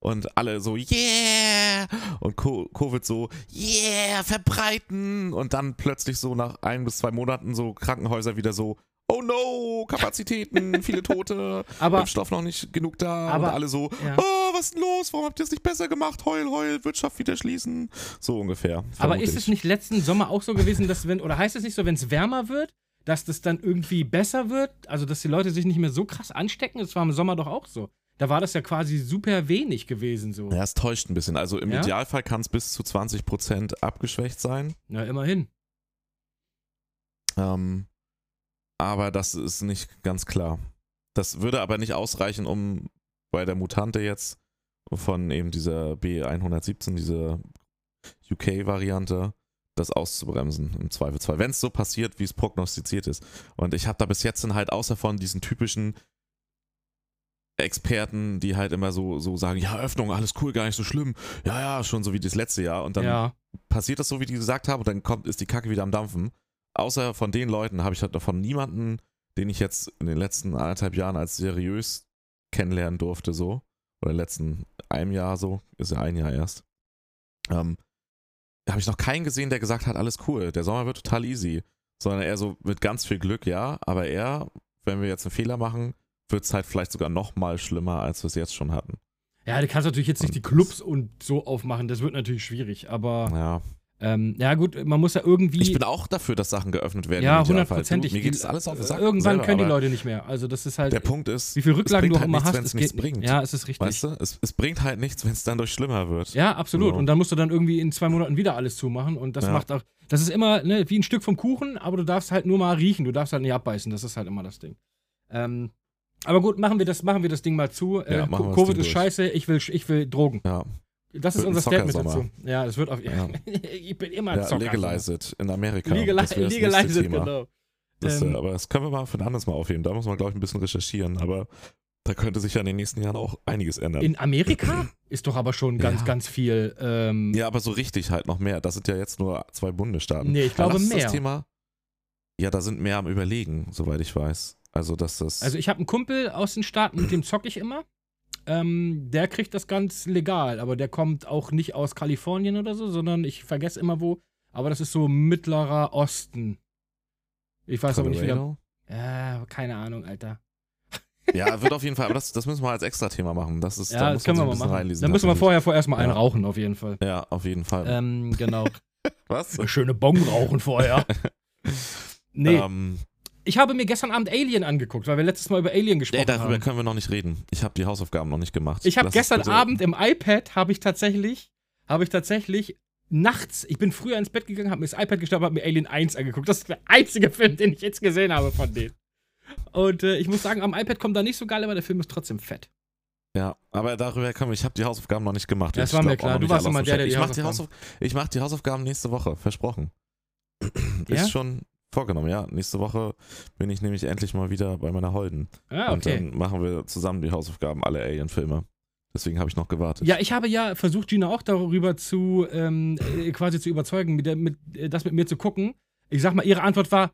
und alle so, yeah! Und Co- Covid so, yeah, verbreiten! Und dann plötzlich so nach ein bis zwei Monaten so Krankenhäuser wieder so, oh no, Kapazitäten, viele Tote, Aber Impfstoff noch nicht genug da Aber- und alle so, Ja. oh, was ist denn los? Warum habt ihr es nicht besser gemacht? Heul, heul, Wirtschaft wieder schließen. So ungefähr. Aber ist ich. es nicht letzten Sommer auch so gewesen, dass wenn, oder heißt es nicht so, wenn es wärmer wird, dass das dann irgendwie besser wird? Also, dass die Leute sich nicht mehr so krass anstecken? Das war im Sommer doch auch so. Da war das ja quasi super wenig gewesen so. Ja, es täuscht ein bisschen. Also im Ja? Idealfall kann es bis zu 20% abgeschwächt sein. Na, immerhin. Ähm, aber das ist nicht ganz klar. Das würde aber nicht ausreichen, um bei der Mutante jetzt von eben dieser B117, dieser UK-Variante, das auszubremsen im Zweifelsfall. Wenn es so passiert, wie es prognostiziert ist. Und ich habe da bis jetzt dann halt außer von diesen typischen Experten, die halt immer so, so sagen, ja, Öffnung, alles cool, gar nicht so schlimm. Ja, ja, schon so wie das letzte Jahr. Und dann ja. passiert das so, wie die gesagt haben, und dann kommt, ist die Kacke wieder am Dampfen. Außer von den Leuten habe ich halt davon niemanden, den ich jetzt in den letzten anderthalb Jahren als seriös kennenlernen durfte, so. Oder in den letzten einem Jahr so, ist ja ein Jahr erst. Ähm, habe ich noch keinen gesehen, der gesagt hat, alles cool, der Sommer wird total easy. Sondern eher so mit ganz viel Glück, ja, aber eher, wenn wir jetzt einen Fehler machen, wird es halt vielleicht sogar noch mal schlimmer, als wir es jetzt schon hatten. Ja, du kannst natürlich jetzt nicht die Clubs und so aufmachen. Das wird natürlich schwierig. Aber Ja. Ähm, ja, gut, man muss ja irgendwie. Ich bin auch dafür, dass Sachen geöffnet werden. ja, hundertprozentig. Mir geht es alles auf den Sack. Irgendwann selber, können die Leute nicht mehr. Also, das ist halt. Der Punkt ist, wie viel Rücklagen du auch immer halt hast, nichts, es geht nichts bringt. Ja, es ist richtig. Weißt du, es, es bringt halt nichts, wenn es dann durch schlimmer wird. Ja, absolut. So. Und dann musst du dann irgendwie in zwei Monaten wieder alles zumachen. Und das Ja. macht auch. Das ist immer ne, wie ein Stück vom Kuchen, aber du darfst halt nur mal riechen. Du darfst halt nicht abbeißen. Das ist halt immer das Ding. Ähm, aber gut, machen wir das, machen wir das Ding mal zu. Äh, Ja, machen wir das Covid ist durch. scheiße, ich will, ich will Drogen. Ja, Das ist unser Statement dazu. Ja, es wird auf. Ja. ich bin immer ein ja Zocker. legalize it in Amerika. Legalize Thema. genau. Das, Ähm, äh, aber das können wir mal für ein anderes Mal aufheben. Da muss man, glaube ich, ein bisschen recherchieren. Aber da könnte sich ja in den nächsten Jahren auch einiges ändern. In Amerika ist doch aber schon ganz, Ja. ganz viel. Ähm, ja, aber so richtig halt noch mehr. Das sind ja jetzt nur zwei Bundesstaaten. Nee, ich glaube mehr. Das Thema, ja, da sind mehr am Überlegen, soweit ich weiß. Also, dass das. Also ich habe einen Kumpel aus den Staaten, mit dem zocke ich immer. Ähm, der kriegt das ganz legal, aber der kommt auch nicht aus Kalifornien oder so, sondern ich vergesse immer wo. Aber das ist so mittlerer Osten. Ich weiß aber nicht wieder. Colorado? Ja, keine Ahnung, Alter. Ja, wird auf jeden Fall, aber das, das müssen wir als extra Thema machen. Das ist, da Ja, muss das können wir mal machen. reinlesen. Dann müssen wir vorher vorerst mal einen Ja. rauchen, auf jeden Fall. Ja, auf jeden Fall. Ähm, genau. Was? Schöne Bong rauchen vorher. Nee, Ähm, ich habe mir gestern Abend Alien angeguckt, weil wir letztes Mal über Alien gesprochen ey, darüber haben. können wir noch nicht reden. Ich habe die Hausaufgaben noch nicht gemacht. Ich habe gestern Abend im iPad habe ich tatsächlich habe ich tatsächlich nachts, ich bin früher ins Bett gegangen, habe mir das iPad gestellt, habe mir Alien 1 angeguckt. Das ist der einzige Film, den ich jetzt gesehen habe von denen. Und äh, ich muss sagen, am iPad kommt da nicht so geil, aber der Film ist trotzdem fett. Ja, aber darüber können wir. Ich habe die Hausaufgaben noch nicht gemacht. Das Ich war mir klar. Du warst immer der, der die ich mach die Hausaufgaben- Hausauf Ich mache die Hausaufgaben nächste Woche, versprochen. Ja? Ist schon vorgenommen, ja. Nächste Woche bin ich nämlich endlich mal wieder bei meiner Holden. Ah, Und okay. dann machen wir zusammen die Hausaufgaben, alle Alien-Filme. Deswegen habe ich noch gewartet. Ja, ich habe ja versucht, Gina auch darüber zu ähm, äh, quasi zu überzeugen, mit der, mit, äh, das mit mir zu gucken. Ich sag mal, ihre Antwort war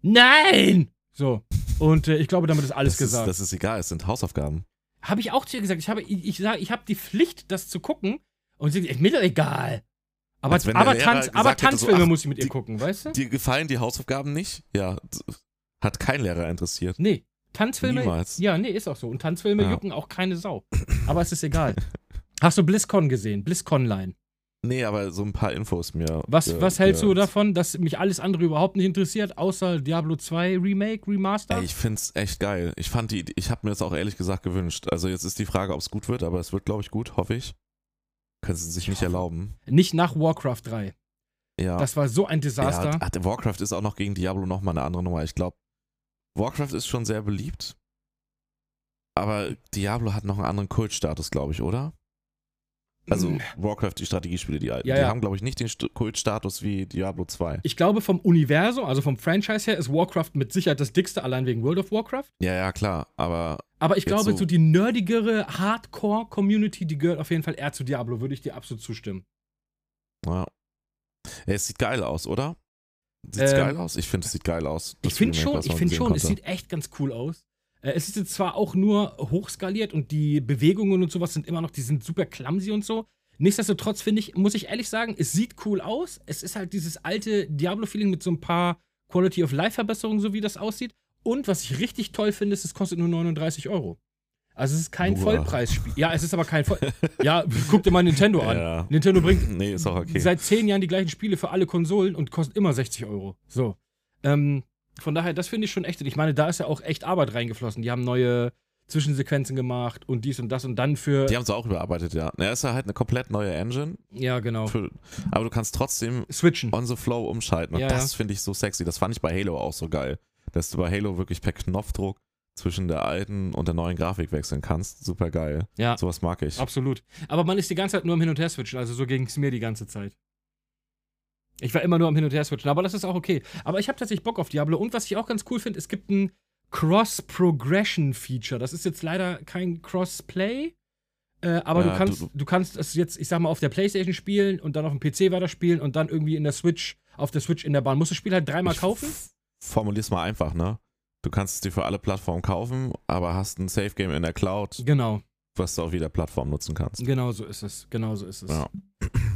Nein! So. Und äh, ich glaube, damit ist alles das ist, gesagt. das ist egal, es sind Hausaufgaben. Habe ich auch zu ihr gesagt. Ich habe, ich, ich, sag, ich habe die Pflicht, das zu gucken. Und sie sagt, mir doch egal. Aber, aber, Tanz, aber hätte, so, Tanzfilme ach, muss ich mit ihr die- gucken, weißt du? Dir gefallen die Hausaufgaben nicht? Ja, hat kein Lehrer interessiert. nee. Tanzfilme. Niemals. Ja, nee, ist auch so. Und Tanzfilme Ja. jucken auch keine Sau. Aber es ist egal. Hast du BlizzCon gesehen? BlizzConline. Nee, aber so ein paar Infos mir. Was, äh, was hältst äh, du davon, dass mich alles andere überhaupt nicht interessiert, außer Diablo 2 Remake, Remaster? Ey, ich find's echt geil. Ich fand die, ich habe mir das auch ehrlich gesagt gewünscht. Also jetzt ist die Frage, ob es gut wird, aber es wird, glaube ich, gut, hoffe ich. Können sie sich Ich nicht erlauben. Nicht nach Warcraft 3. Ja. Das war so ein Desaster. ja, Warcraft ist auch noch gegen Diablo nochmal eine andere Nummer. Ich glaube, Warcraft ist schon sehr beliebt. Aber Diablo hat noch einen anderen Kultstatus, glaube ich, oder? Also Warcraft, die Strategiespiele, die alten. Ja, die ja. haben, glaube ich, nicht den St- Kultstatus wie Diablo 2. Ich glaube, vom Universum, also vom Franchise her, ist Warcraft mit Sicherheit das dickste, allein wegen World of Warcraft. Ja, ja, klar. Aber Aber ich glaube, so- so die nerdigere Hardcore-Community, die gehört auf jeden Fall eher zu Diablo, würde ich dir absolut zustimmen. ja. Es sieht geil aus, oder? Sieht's Ähm, geil aus? Ich finde, es sieht geil aus. Ich finde schon, ich finde schon, es konnte. sieht echt ganz cool aus. Äh, Es ist jetzt zwar auch nur hochskaliert und die Bewegungen und sowas sind immer noch, die sind super clumsy und so. Nichtsdestotrotz finde ich, muss ich ehrlich sagen, es sieht cool aus. Es ist halt dieses alte Diablo-Feeling mit so ein paar Quality of Life-Verbesserungen, so wie das aussieht. Und was ich richtig toll finde, ist, es kostet nur 39 Euro. Also es ist kein Nur. Vollpreisspiel. Ja, es ist aber kein Voll. ja, guck dir mal Nintendo an. Ja. Nintendo bringt Nee, ist auch okay. seit zehn Jahren die gleichen Spiele für alle Konsolen und kostet immer 60 Euro. So. Ähm, von daher, das finde ich schon echt. Ich meine, da ist ja auch echt Arbeit reingeflossen. Die haben neue Zwischensequenzen gemacht und dies und das und dann für. Die haben es auch überarbeitet, ja. Na, ist ja halt eine komplett neue Engine. ja, genau. Für, aber du kannst trotzdem Switchen. on the flow umschalten. Und Ja, das ja. finde ich so sexy. Das fand ich bei Halo auch so geil. Dass du bei Halo wirklich per Knopfdruck zwischen der alten und der neuen Grafik wechseln kannst. Super geil. Ja, Sowas mag ich. absolut. Aber man ist die ganze Zeit nur am Hin- und Her-Switchen. Also so ging es mir die ganze Zeit. Ich war immer nur am Hin- und Her-Switchen. Aber das ist auch okay. Aber ich habe tatsächlich Bock auf Diablo. Und was ich auch ganz cool finde, es gibt ein Cross-Progression-Feature. Das ist jetzt leider kein Cross-Play. Äh, aber Ja, du kannst, du- du, kannst es jetzt, ich sag mal, auf der Playstation spielen und dann auf dem PC weiterspielen und dann irgendwie in der Switch, auf der Switch in der Bahn. Musst du das Spiel halt dreimal kaufen? Formulier's mal einfach, ne? Du kannst es dir für alle Plattformen kaufen, aber hast ein Safe Game in der Cloud, Genau, was du auf jeder Plattform nutzen kannst. genau so ist es. Genau so ist es. Ja.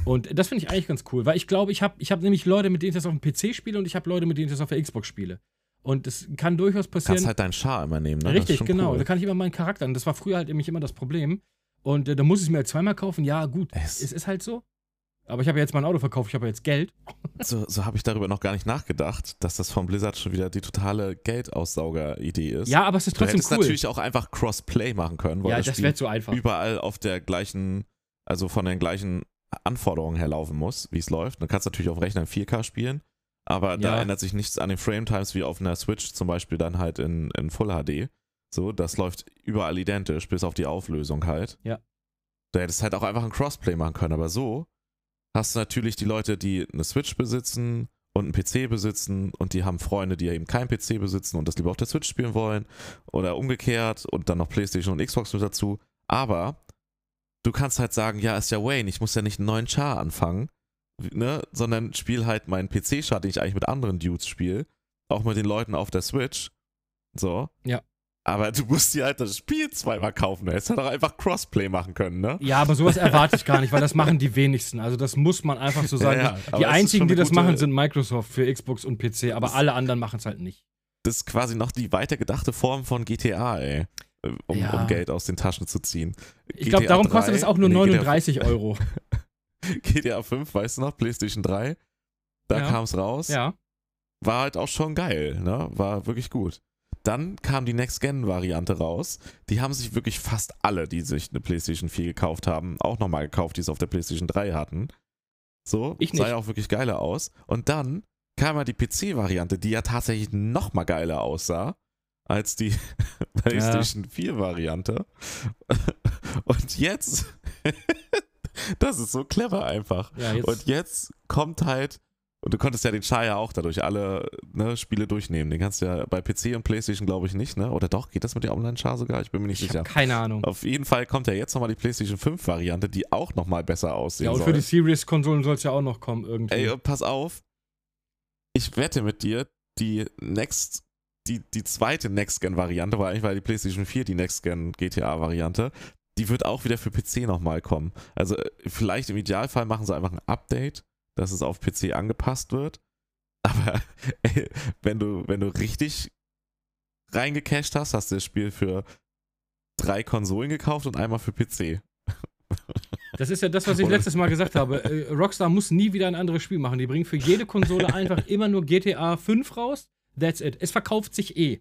Und das finde ich eigentlich ganz cool, weil ich glaube, ich habe ich hab nämlich Leute, mit denen ich das auf dem PC spiele und ich habe Leute, mit denen ich das auf der Xbox spiele. Und es kann durchaus Du passieren. kannst halt deinen Char immer nehmen, ne? Richtig, genau. Cool. Da kann ich immer meinen Charakter. Und das war früher halt nämlich immer das Problem. Und äh, da muss ich es mir halt zweimal kaufen. Ja, gut. Es- Es ist halt so. Aber ich habe ja jetzt mein Auto verkauft, ich habe ja jetzt Geld. So, so habe ich darüber noch gar nicht nachgedacht, dass das von Blizzard schon wieder die totale Geldaussauger-Idee ist. Ja, aber es ist du trotzdem hättest cool. natürlich auch einfach Crossplay machen können, weil ja, das, das wäre zu einfach. überall auf der gleichen, also von den gleichen Anforderungen her laufen muss, wie es läuft. Dann kannst du natürlich auf Rechnern 4K spielen, aber da Ja. ändert sich nichts an den Frame-Times wie auf einer Switch zum Beispiel dann halt in, in Full HD. So, das läuft überall identisch, bis auf die Auflösung halt. Ja. Da hättest du halt auch einfach ein Crossplay machen können, aber so hast du natürlich die Leute, die eine Switch besitzen und einen PC besitzen und die haben Freunde, die eben keinen PC besitzen und das lieber auf der Switch spielen wollen oder umgekehrt und dann noch PlayStation und Xbox mit dazu. Aber du kannst halt sagen, ja, ist ja Wayne, ich muss ja nicht einen neuen Char anfangen, ne, sondern spiel halt meinen PC-Char, den ich eigentlich mit anderen Dudes spiele, auch mit den Leuten auf der Switch. So. Ja. Aber du musst dir halt das Spiel zweimal kaufen. Du hättest halt auch einfach Crossplay machen können, ne? Ja, aber sowas erwarte ich gar nicht, weil das machen die wenigsten. Also das muss man einfach so sagen. Ja, die einzigen, die das machen, sind Microsoft für Xbox und PC, aber alle anderen machen es halt nicht. Das ist quasi noch die weitergedachte Form von GTA, ey. Um, Ja. um Geld aus den Taschen zu ziehen. Ich glaube, GTA darum kostet 3, es auch nur nee, GTA 39 Euro. GTA 5, weißt du noch, PlayStation 3, da Ja. kam es raus. Ja. War halt auch schon geil, ne? War wirklich gut. Dann kam die Next-Gen-Variante raus. Die haben sich wirklich fast alle, die sich eine PlayStation 4 gekauft haben, auch nochmal gekauft, die es auf der PlayStation 3 hatten. So, Ich sah ja auch wirklich geiler aus. Und dann kam ja die PC-Variante, die ja tatsächlich noch mal geiler aussah als die PlayStation 4-Variante. Und jetzt, das ist so clever einfach. Ja, jetzt. Und jetzt kommt halt, und du konntest ja den Char ja auch dadurch alle ne, Spiele durchnehmen. Den kannst du ja bei PC und PlayStation, glaube ich, nicht, ne? Oder doch? Geht das mit dem Online-Char sogar? Ich bin mir nicht ich sicher. keine Ahnung. Auf jeden Fall kommt ja jetzt nochmal die PlayStation 5-Variante, die auch nochmal besser aussehen Ja, und soll. für die Series-Konsolen soll es ja auch noch kommen irgendwie. Ey, pass auf. Ich wette mit dir, die Next, die, die zweite Next-Gen-Variante, weil eigentlich war die PlayStation 4 die Next-Gen-GTA-Variante, die wird auch wieder für PC nochmal kommen. Also äh, vielleicht im Idealfall machen sie einfach ein Update, dass es auf PC angepasst wird. Aber ey, wenn du, wenn du richtig reingecasht hast, hast du das Spiel für drei Konsolen gekauft und einmal für PC. Das ist ja das, was ich letztes Mal gesagt habe. Äh, Rockstar muss nie wieder ein anderes Spiel machen. Die bringen für jede Konsole einfach immer nur GTA 5 raus. That's it. Es verkauft sich eh.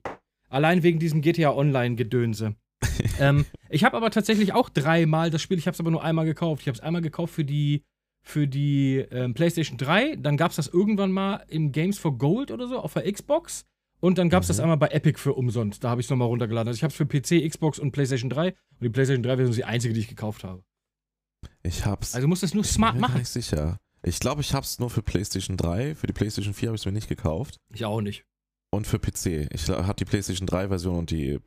Allein wegen diesem GTA Online-Gedönse. ähm, ich habe aber tatsächlich auch dreimal das Spiel, ich habe es aber nur einmal gekauft. Ich habe es einmal gekauft für die, für die ähm, PlayStation 3. Dann gab es das irgendwann mal im Games for Gold oder so auf der Xbox. Und dann gab es das Mhm. einmal bei Epic für umsonst. Da habe ich es nochmal runtergeladen. Also ich habe es für PC, Xbox und PlayStation 3. Und die PlayStation 3-Version ist die einzige, die ich gekauft habe. Ich hab's. Also du musst es nur ich smart bin mir gar machen. nicht sicher. Ich glaube, ich hab's nur für PlayStation 3. Für die PlayStation 4 habe ich es mir nicht gekauft. Ich auch nicht. Und für PC. Ich habe die PlayStation 3 Version und die,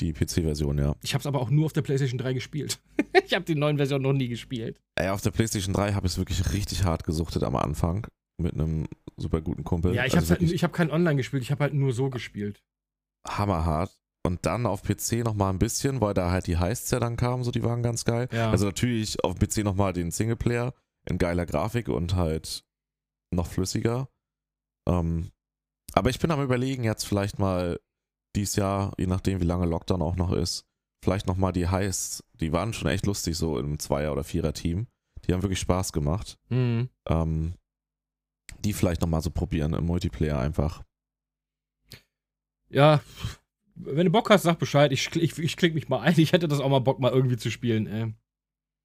die PC-Version, ja. Ich habe es aber auch nur auf der PlayStation 3 gespielt. ich habe die neuen Versionen noch nie gespielt. Ey, auf der PlayStation 3 habe ich es wirklich richtig hart gesuchtet am Anfang. Mit einem super guten Kumpel. Ja, ich also habe halt, ich hab kein Online gespielt, ich habe halt nur so gespielt. hammerhart. Und dann auf PC nochmal ein bisschen, weil da halt die Heists ja dann kamen, so die waren ganz geil. Ja. Also natürlich auf PC nochmal den Singleplayer in geiler Grafik und halt noch flüssiger. Ähm, aber ich bin am überlegen, jetzt vielleicht mal dieses Jahr, je nachdem wie lange Lockdown auch noch ist, vielleicht nochmal die Heists, die waren schon echt lustig so im Zweier- oder Vierer-Team. Die haben wirklich Spaß gemacht. Mhm. Ähm, die vielleicht nochmal so probieren im Multiplayer einfach. Ja, wenn du Bock hast, sag Bescheid. Ich, ich, ich klick mich mal ein. Ich hätte das auch mal Bock, mal irgendwie zu spielen. Ey.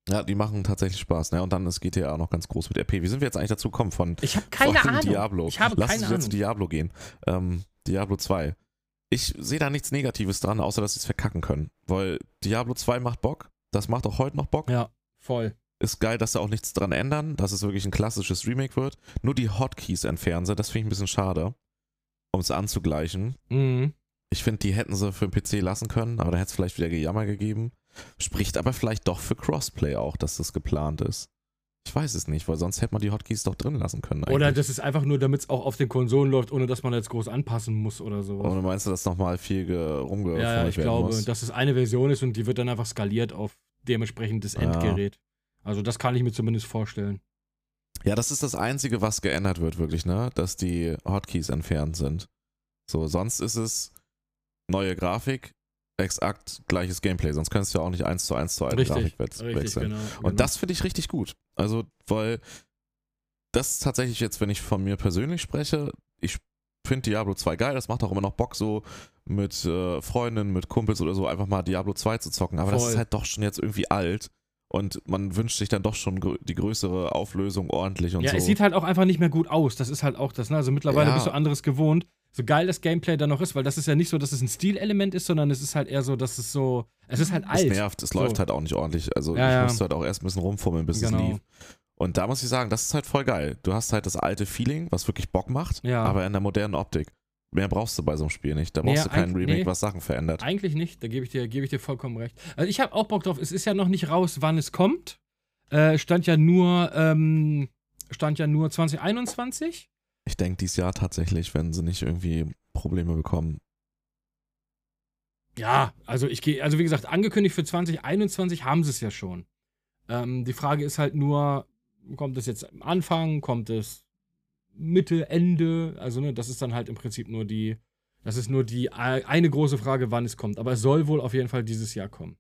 Ja, die machen tatsächlich Spaß, ne? Und dann ist GTA noch ganz groß mit RP. Wie sind wir jetzt eigentlich dazu gekommen von, Ich habe keine Ahnung. Diablo? Ich habe Lass keine uns jetzt zu. Diablo gehen. Ähm, Diablo 2. Ich sehe da nichts Negatives dran, außer dass sie es verkacken können. Weil Diablo 2 macht Bock. Das macht auch heute noch Bock. Ja, voll. Ist geil, dass sie auch nichts dran ändern, dass es wirklich ein klassisches Remake wird. Nur die Hotkeys entfernen sie. Das finde ich ein bisschen schade. Um es anzugleichen. Mhm. Ich finde, die hätten sie für den PC lassen können, aber da hätte es vielleicht wieder Gejammer gegeben. Spricht aber vielleicht doch für Crossplay auch, dass das geplant ist. Ich weiß es nicht, weil sonst hätte man die Hotkeys doch drin lassen können. Eigentlich. Oder das ist einfach nur, damit es auch auf den Konsolen läuft, ohne dass man jetzt groß anpassen muss oder so. Oder meinst du, dass nochmal viel ge- rumgefummelt Ja, ja, ich glaube, muss? dass es eine Version ist und die wird dann einfach skaliert auf dementsprechend das Ja. Endgerät. Also das kann ich mir zumindest vorstellen. Ja, das ist das Einzige, was geändert wird, wirklich, ne? Dass die Hotkeys entfernt sind. So, sonst ist es neue Grafik, exakt gleiches Gameplay. Sonst könntest du ja auch nicht eins zu eins zu alter Grafik we richtig, wechseln. genau. Und genau. das finde ich richtig gut. Also, weil das ist tatsächlich jetzt, wenn ich von mir persönlich spreche, ich finde Diablo 2 geil, das macht auch immer noch Bock, so mit äh, Freundinnen, mit Kumpels oder so einfach mal Diablo 2 zu zocken. Aber das Voll. ist halt doch schon jetzt irgendwie alt und man wünscht sich dann doch schon die größere Auflösung ordentlich und ja, so. es sieht halt auch einfach nicht mehr gut aus. Das ist halt auch das. Ne? Also mittlerweile Ja. bist du anderes gewohnt. So geil das Gameplay dann noch ist, weil das ist ja nicht so, dass es ein Stilelement ist, sondern es ist halt eher so, dass es so. Es ist halt es alt. nervt, es So. läuft halt auch nicht ordentlich. Also Ja, ich ja. musste halt auch erst ein bisschen rumfummeln, bis Genau. es lief. Und da muss ich sagen, das ist halt voll geil. Du hast halt das alte Feeling, was wirklich Bock macht, Ja. aber in der modernen Optik. Mehr brauchst du bei so einem Spiel nicht. Da Nee, brauchst du kein Remake, nee. was Sachen verändert. Eigentlich nicht, da gebe ich, dir- gebe ich dir vollkommen recht. Also ich habe auch Bock drauf. Es ist ja noch nicht raus, wann es kommt. Äh, stand ja nur, ähm, stand ja nur 2021. Ich denke dieses Jahr tatsächlich, wenn sie nicht irgendwie Probleme bekommen. Ja, also ich gehe, also wie gesagt, angekündigt für 2021 haben sie es ja schon. Ähm, die Frage ist halt nur, kommt es jetzt am Anfang, kommt es Mitte, Ende? Also, ne, das ist dann halt im Prinzip nur die, das ist nur die ei- eine große Frage, wann es kommt. Aber es soll wohl auf jeden Fall dieses Jahr kommen.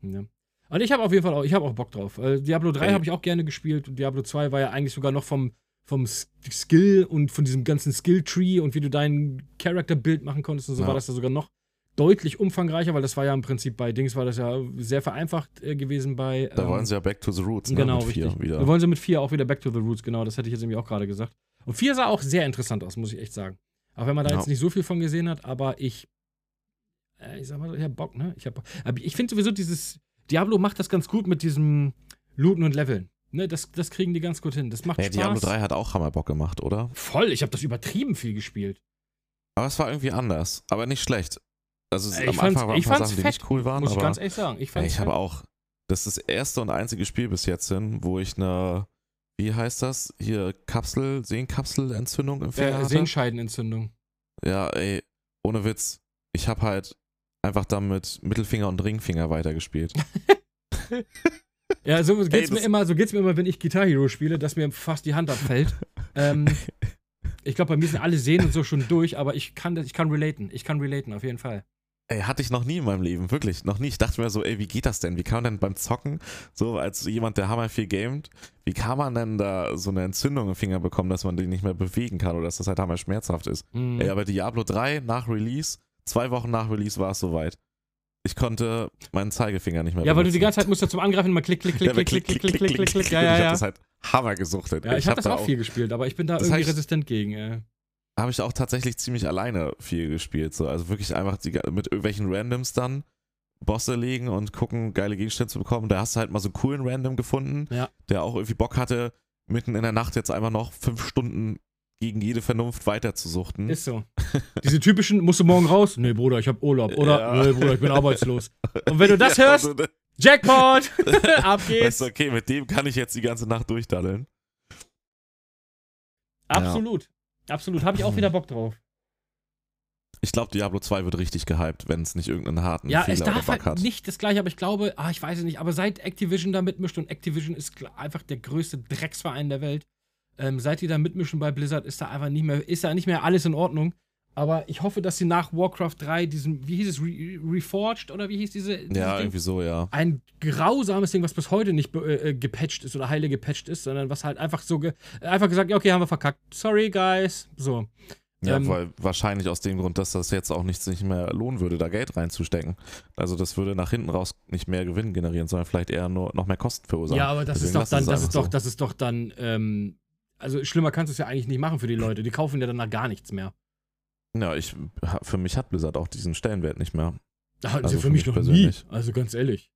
Ja. Und ich habe auf jeden Fall auch, ich habe auch Bock drauf. Äh, Diablo 3 Ey. habe ich auch gerne gespielt. Diablo 2 war ja eigentlich sogar noch vom, vom Skill und von diesem ganzen Skill-Tree und wie du dein Charakterbild machen konntest und so Ja. war das ja sogar noch deutlich umfangreicher, weil das war ja im Prinzip bei Dings war das ja sehr vereinfacht äh, gewesen bei. Da ähm, wollen sie ja back to the roots, ne? Genau, mit vier richtig. wieder. Wir wollen sie mit 4 auch wieder back to the roots, genau, das hätte ich jetzt irgendwie auch gerade gesagt. Und 4 sah auch sehr interessant aus, muss ich echt sagen. Auch wenn man da Ja. jetzt nicht so viel von gesehen hat, aber ich. Äh, ich sag mal so, ich hab Bock, ne? Ich, hab Bock. aber ich finde sowieso dieses. Diablo macht das ganz gut mit diesem Looten und Leveln. Ne, das, das kriegen die ganz gut hin. Das macht Hey, Spaß. Diablo 3 hat auch Hammerbock gemacht, oder? Voll, ich habe das übertrieben viel gespielt. Aber es war irgendwie anders. Aber nicht schlecht. Also Ey, ich am Anfang waren ich ein paar Sachen, die fett, nicht cool waren, Muss ich aber ganz ehrlich sagen. Ich ey, ich habe auch. Das ist das erste und einzige Spiel bis jetzt hin, wo ich eine, wie heißt das? Hier Kapsel, Sehnkapselentzündung im Finger äh, hatte. Sehenscheidenentzündung. Ja, ey, ohne Witz. Ich habe halt einfach dann mit Mittelfinger und Ringfinger weitergespielt. Ja, so geht's Ey, mir immer, so geht's mir immer, wenn ich Guitar Hero spiele, dass mir fast die Hand abfällt. ähm, ich glaube, bei mir sind alle Sehnen und so schon durch, aber ich kann das, ich kann relaten. Ich kann relaten, auf jeden Fall. Ey, hatte ich noch nie in meinem Leben, wirklich, noch nie. Ich dachte mir so, ey, wie geht das denn? Wie kann man denn beim Zocken, so als jemand, der hammer viel gamet, wie kann man denn da so eine Entzündung im Finger bekommen, dass man den nicht mehr bewegen kann oder dass das halt hammer schmerzhaft ist? Mhm. Ey, aber Diablo 3 nach Release, zwei Wochen nach Release war es soweit. Ich konnte meinen Zeigefinger nicht mehr ja, weil du die benutzen. ganze Zeit musst du zum Angreifen immer klick, klick, klick, Ja, aber klick, klick, klick, klick, klick, klick, ja, ja, Ich hab ja. das halt hammer gesuchtet. Ja, ich habe hab das da auch viel gespielt, aber ich bin da irgendwie heißt- resistent gegen. Äh. habe ich auch tatsächlich ziemlich alleine viel gespielt. So. Also wirklich einfach die, mit irgendwelchen Randoms dann, Bosse legen und gucken, geile Gegenstände zu bekommen. Da hast du halt mal so einen coolen Random gefunden, Ja. der auch irgendwie Bock hatte, mitten in der Nacht jetzt einfach noch fünf Stunden gegen jede Vernunft weiterzusuchten. Ist so. Diese typischen, musst du morgen raus? Nee, Bruder, ich hab Urlaub. Oder, Ja. nee, Bruder, ich bin arbeitslos. Und wenn du das Ja, hörst, also, Jackpot! Ab geht's. weißt du, okay, mit dem kann ich jetzt die ganze Nacht durchdaddeln. Absolut. Absolut. Habe ich auch wieder Bock drauf. Ich glaube, Diablo 2 wird richtig gehypt, wenn es nicht irgendeinen harten Ja, Fehler es darf halt hat. nicht das gleiche, aber ich glaube, ah, ich weiß es nicht, aber seit Activision da mitmischt und Activision ist einfach der größte Drecksverein der Welt, ähm, seit die da mitmischen bei Blizzard, ist da einfach nicht mehr, ist da nicht mehr alles in Ordnung. Aber ich hoffe, dass sie nach Warcraft 3 diesen, wie hieß es, Re Reforged oder wie hieß diese? Ja, Ding? irgendwie so, ja. ein grausames Ding, was bis heute nicht be- äh, gepatcht ist oder heile gepatcht ist, sondern was halt einfach so ge einfach gesagt, ja, okay, haben wir verkackt. Sorry, guys. So. Ja, Ähm, weil wahrscheinlich aus dem Grund, dass das jetzt auch nichts nicht mehr lohnen würde, da Geld reinzustecken. Also das würde nach hinten raus nicht mehr Gewinn generieren, sondern vielleicht eher nur noch mehr Kosten verursachen. Ja, aber das Deswegen ist doch dann, das ist doch, das ist doch dann, ähm, also schlimmer kannst du es ja eigentlich nicht machen für die Leute. Die kaufen ja danach gar nichts mehr. Ja, ich, für mich hat Blizzard auch diesen Stellenwert nicht mehr. Hatten Also sie für für mich mich noch persönlich. nie. Also ganz ehrlich.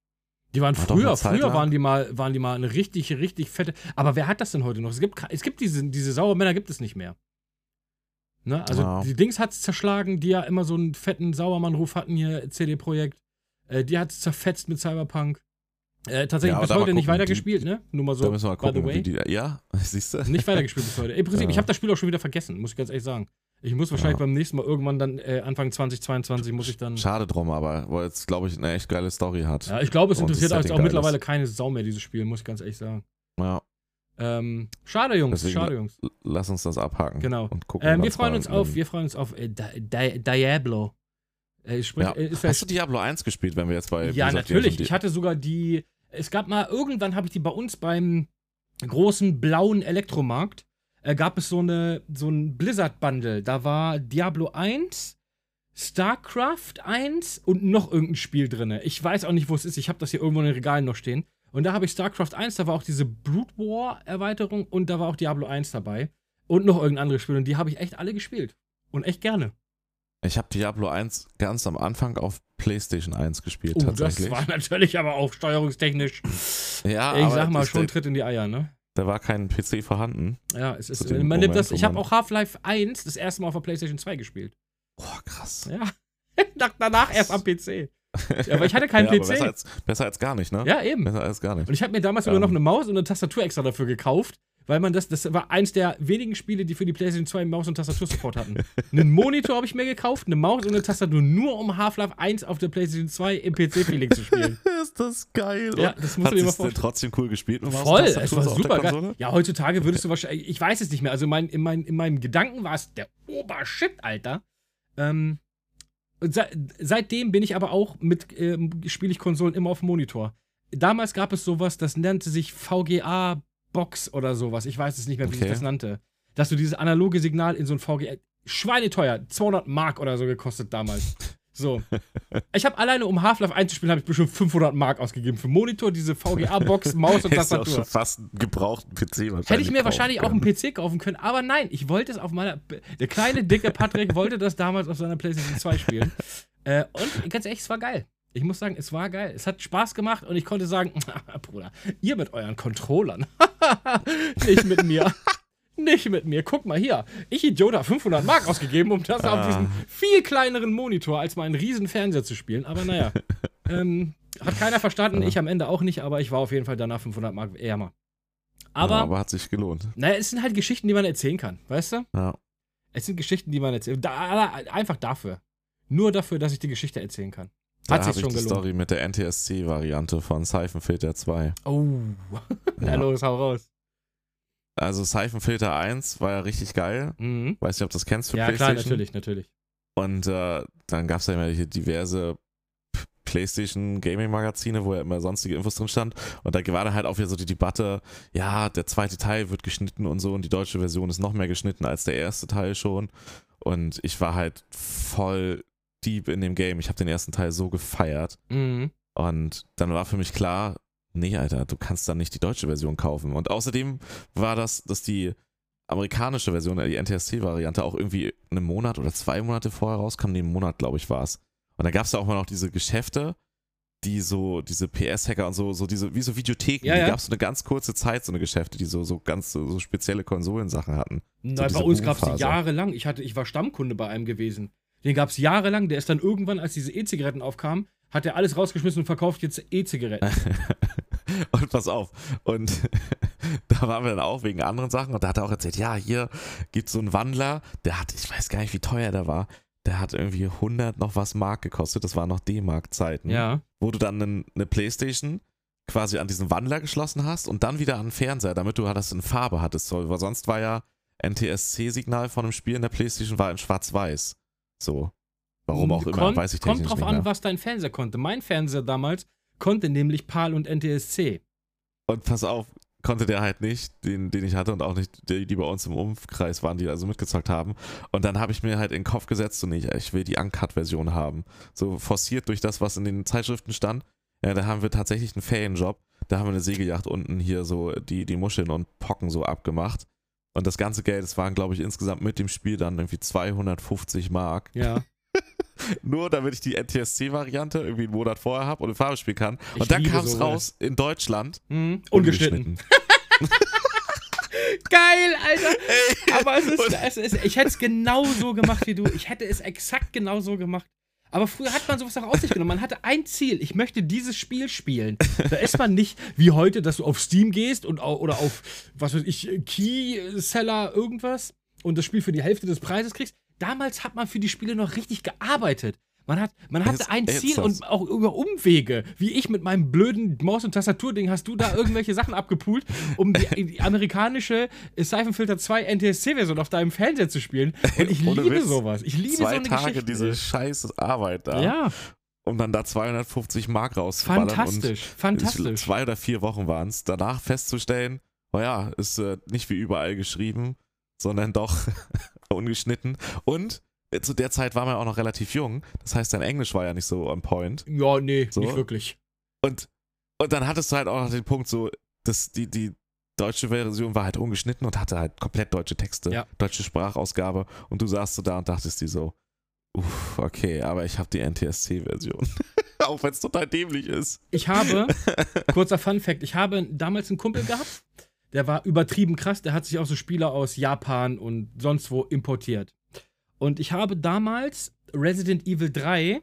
Die waren War früher, früher waren die mal, waren die mal eine richtig, richtig fette. Aber wer hat das denn heute noch? Es gibt, es gibt diese, diese Sauermänner gibt es nicht mehr. Ne? Also Ja. die Dings hat es zerschlagen, die ja immer so einen fetten Sauermann-Ruf hatten hier, CD-Projekt. Äh, die hat es zerfetzt mit Cyberpunk. Äh, tatsächlich Ja, bis da heute nicht gucken, weitergespielt, ne? Nur mal da so, müssen wir mal by the gucken, way. die. Ja, siehst du? Nicht weitergespielt bis heute. Im Prinzip, Ja. ich habe das Spiel auch schon wieder vergessen, muss ich ganz ehrlich sagen. Ich muss wahrscheinlich Ja. beim nächsten Mal irgendwann dann, äh, Anfang 2022, muss ich dann. Schade drum, aber weil es, glaube ich, eine echt geile Story hat. Ja, ich glaube, es interessiert also Setting auch mittlerweile ist. keine Sau mehr, dieses Spiel, muss ich ganz ehrlich sagen. Ja, Ähm, schade, Jungs, Deswegen- schade, Jungs. lass uns das abhaken. Genau. Und gucken, Ähm, wir freuen uns auf, wir freuen uns auf äh, Di Di Diablo. Äh, sprich, Ja. äh, Hast du Diablo 1 gespielt, wenn wir jetzt bei ja, Blizzard natürlich. Ich hatte sogar die. Es gab mal, irgendwann habe ich die bei uns beim großen blauen Elektromarkt, äh, gab es so, eine, so ein Blizzard-Bundle. Da war Diablo 1, StarCraft 1 und noch irgendein Spiel drin. Ich weiß auch nicht, wo es ist. Ich habe das hier irgendwo in den Regalen noch stehen. Und da habe ich StarCraft 1, da war auch diese Brood War Erweiterung und da war auch Diablo 1 dabei. Und noch irgendein anderes Spiel. Und die habe ich echt alle gespielt. Und echt gerne. Ich habe Diablo 1 ganz am Anfang auf PlayStation 1 gespielt, Oh, tatsächlich. das war natürlich aber auch steuerungstechnisch. ja, ich sag mal, schon Tritt in die Eier, ne? Da war kein PC vorhanden. Ja, es ist. Man nimmt das, ich habe auch Half-Life 1 das erste Mal auf der PlayStation 2 gespielt. Boah, krass. Ja. Nach, danach erst am PC. Ja, aber ich hatte keinen ja, PC. besser als, besser als gar nicht, ne? ja, eben. Besser als gar nicht. Und ich habe mir damals sogar Ähm. noch eine Maus und eine Tastatur extra dafür gekauft, weil man das, das war eins der wenigen Spiele, die für die PlayStation 2 Maus- und Tastatur-Support hatten. Einen Monitor habe ich mir gekauft, eine Maus und eine Tastatur, nur um Half-Life 1 auf der PlayStation 2 im PC-Feeling zu spielen. Ist das geil. Ja, das musst hat du dir mal vorstellen. trotzdem cool gespielt mit Maus und Voll, es war super geil. Ja, heutzutage würdest du wahrscheinlich, ich weiß es nicht mehr, also mein, in, mein, in meinem Gedanken war es der Obershit, Alter. Ähm, se seitdem bin ich aber auch mit, ähm, spiele ich Konsolen immer auf dem Monitor. Damals gab es sowas, das nannte sich VGA-Box oder sowas. Ich weiß es nicht mehr, wie Okay. sich das nannte. Dass du dieses analoge Signal in so ein VGA. Schweineteuer, 200 Mark oder so gekostet damals. So. Ich habe alleine, um Half-Life einzuspielen, habe ich bestimmt 500 Mark ausgegeben. Für Monitor, diese VGA-Box, Maus und auch Tastatur. schon fast einen gebrauchten PC wahrscheinlich Hätte ich mir wahrscheinlich auch können. einen PC kaufen können, aber nein, ich wollte es auf meiner. Der kleine, dicke Patrick wollte das damals auf seiner PlayStation 2 spielen. Äh, und ganz ehrlich, es war geil. Ich muss sagen, es war geil. Es hat Spaß gemacht und ich konnte sagen, Bruder, ihr mit euren Controllern. Nicht mit mir. Nicht mit mir. Guck mal hier. Ich Idiot habe 500 Mark ausgegeben, um das auf Ah. diesem viel kleineren Monitor als meinen riesen Fernseher zu spielen. Aber naja. ähm, hat keiner verstanden, Ja. ich am Ende auch nicht, aber ich war auf jeden Fall danach 500 Mark ärmer. Aber ja, aber hat sich gelohnt. naja, es sind halt Geschichten, die man erzählen kann, weißt du? Ja. Es sind Geschichten, die man erzählen da, Einfach dafür. Nur dafür, dass ich die Geschichte erzählen kann. Da Hat sich ich schon die gelohnt. Story mit der NTSC-Variante von Siphon Filter 2. Oh. Na Ja. los, hau raus. Also Siphon Filter 1 war ja richtig geil. Mhm. Weiß nicht, ob du das kennst für Ja, klar, PlayStation. natürlich, natürlich. Und äh, dann gab es ja immer hier diverse PlayStation Gaming Magazine, wo ja immer sonstige Infos drin stand. Und da war da halt auch wieder so die Debatte, ja, der zweite Teil wird geschnitten und so und die deutsche Version ist noch mehr geschnitten als der erste Teil schon. Und ich war halt voll deep in dem Game. Ich habe den ersten Teil so gefeiert. Mhm. Und dann war für mich klar, nee, Alter, du kannst dann nicht die deutsche Version kaufen. Und außerdem war das, dass die amerikanische Version, äh, die NTSC-Variante, auch irgendwie einen Monat oder zwei Monate vorher rauskam. Nee, einen Monat, glaube ich, war es. Und da gab es ja auch mal noch diese Geschäfte, die so, diese PS-Hacker und so, so diese, wie so Videotheken, Ja, die ja. gab es so eine ganz kurze Zeit, so eine Geschäfte, die so, so ganz so, so spezielle Konsolensachen hatten. Na, diese bei uns gab es die jahrelang. Ich, hatte, ich war Stammkunde bei einem gewesen. Den gab es jahrelang. Der ist dann irgendwann, als diese E-Zigaretten aufkamen, hat er alles rausgeschmissen und verkauft jetzt E-Zigaretten. Und pass auf, und da waren wir dann auch wegen anderen Sachen. Und da hat er auch erzählt, ja, hier gibt es so einen Wandler, der hat, ich weiß gar nicht, wie teuer der war, der hat irgendwie 100 noch was Mark gekostet, das waren noch D-Mark-Zeiten, ja. wo du dann eine Playstation quasi an diesen Wandler geschlossen hast und dann wieder an den Fernseher, damit du das in Farbe hattest, weil sonst war ja NTSC-Signal von einem Spiel in der Playstation war in schwarz-weiß, so. Warum auch immer, Kommt- weiß ich Kommt technisch drauf nicht an, was dein Fernseher konnte. Mein Fernseher damals konnte nämlich PAL und NTSC. Und pass auf, konnte der halt nicht, den, den ich hatte und auch nicht die, die bei uns im Umkreis waren, die also mitgezockt haben. Und dann habe ich mir halt in den Kopf gesetzt und ich, ich will die Uncut-Version haben. So forciert durch das, was in den Zeitschriften stand. Ja, da haben wir tatsächlich einen Ferienjob. Da haben wir eine Segelyacht unten hier so die, die Muscheln und Pocken so abgemacht. Und das ganze Geld, das waren, glaube ich, insgesamt mit dem Spiel dann irgendwie 250 Mark. Ja. Nur damit ich die NTSC-Variante irgendwie einen Monat vorher habe und in Farbe spielen kann. Ich Und dann kam es sowas. raus in Deutschland. Mhm. Ungeschnitten. Geil, Alter. Aber es ist, es ist ich hätte es genau so gemacht wie du. Ich hätte es exakt genau so gemacht. Aber früher hat man sowas auch auf sich genommen. Man hatte ein Ziel. Ich möchte dieses Spiel spielen. Da ist man nicht wie heute, dass du auf Steam gehst und, oder auf, was weiß ich, Keyseller irgendwas und das Spiel für die Hälfte des Preises kriegst. Damals hat man für die Spiele noch richtig gearbeitet. Man, hat, man hatte ein Ziel und auch über Umwege. Wie ich mit meinem blöden Maus- und Tastaturding hast du da irgendwelche Sachen abgepult, um die, die amerikanische Siphon Filter 2 NTSC-Version auf deinem Fernseher zu spielen. Und ich Ohne liebe Witz. sowas. Ich liebe Zwei so eine Tage Geschichte. diese scheiß Arbeit da, ja, um dann da 250 Mark rauszuballern fantastisch. und Fantastisch. zwei oder vier Wochen waren es, danach festzustellen, oh ja, ist äh, nicht wie überall geschrieben, sondern doch ungeschnitten und zu der Zeit war man auch noch relativ jung, das heißt, dein Englisch war ja nicht so on point Ja, nee, So? nicht wirklich. und, und dann hattest du halt auch noch den Punkt so, dass die, die deutsche Version war halt ungeschnitten und hatte halt komplett deutsche Texte, Ja. deutsche Sprachausgabe und du saßt so da und dachtest dir so, uff, okay, aber ich habe die NTSC-Version. auch wenn es total dämlich ist. Ich habe, kurzer Fun-Fact, ich habe damals einen Kumpel gehabt, der war übertrieben krass, der hat sich auch so Spieler aus Japan und sonst wo importiert. Und ich habe damals Resident Evil 3,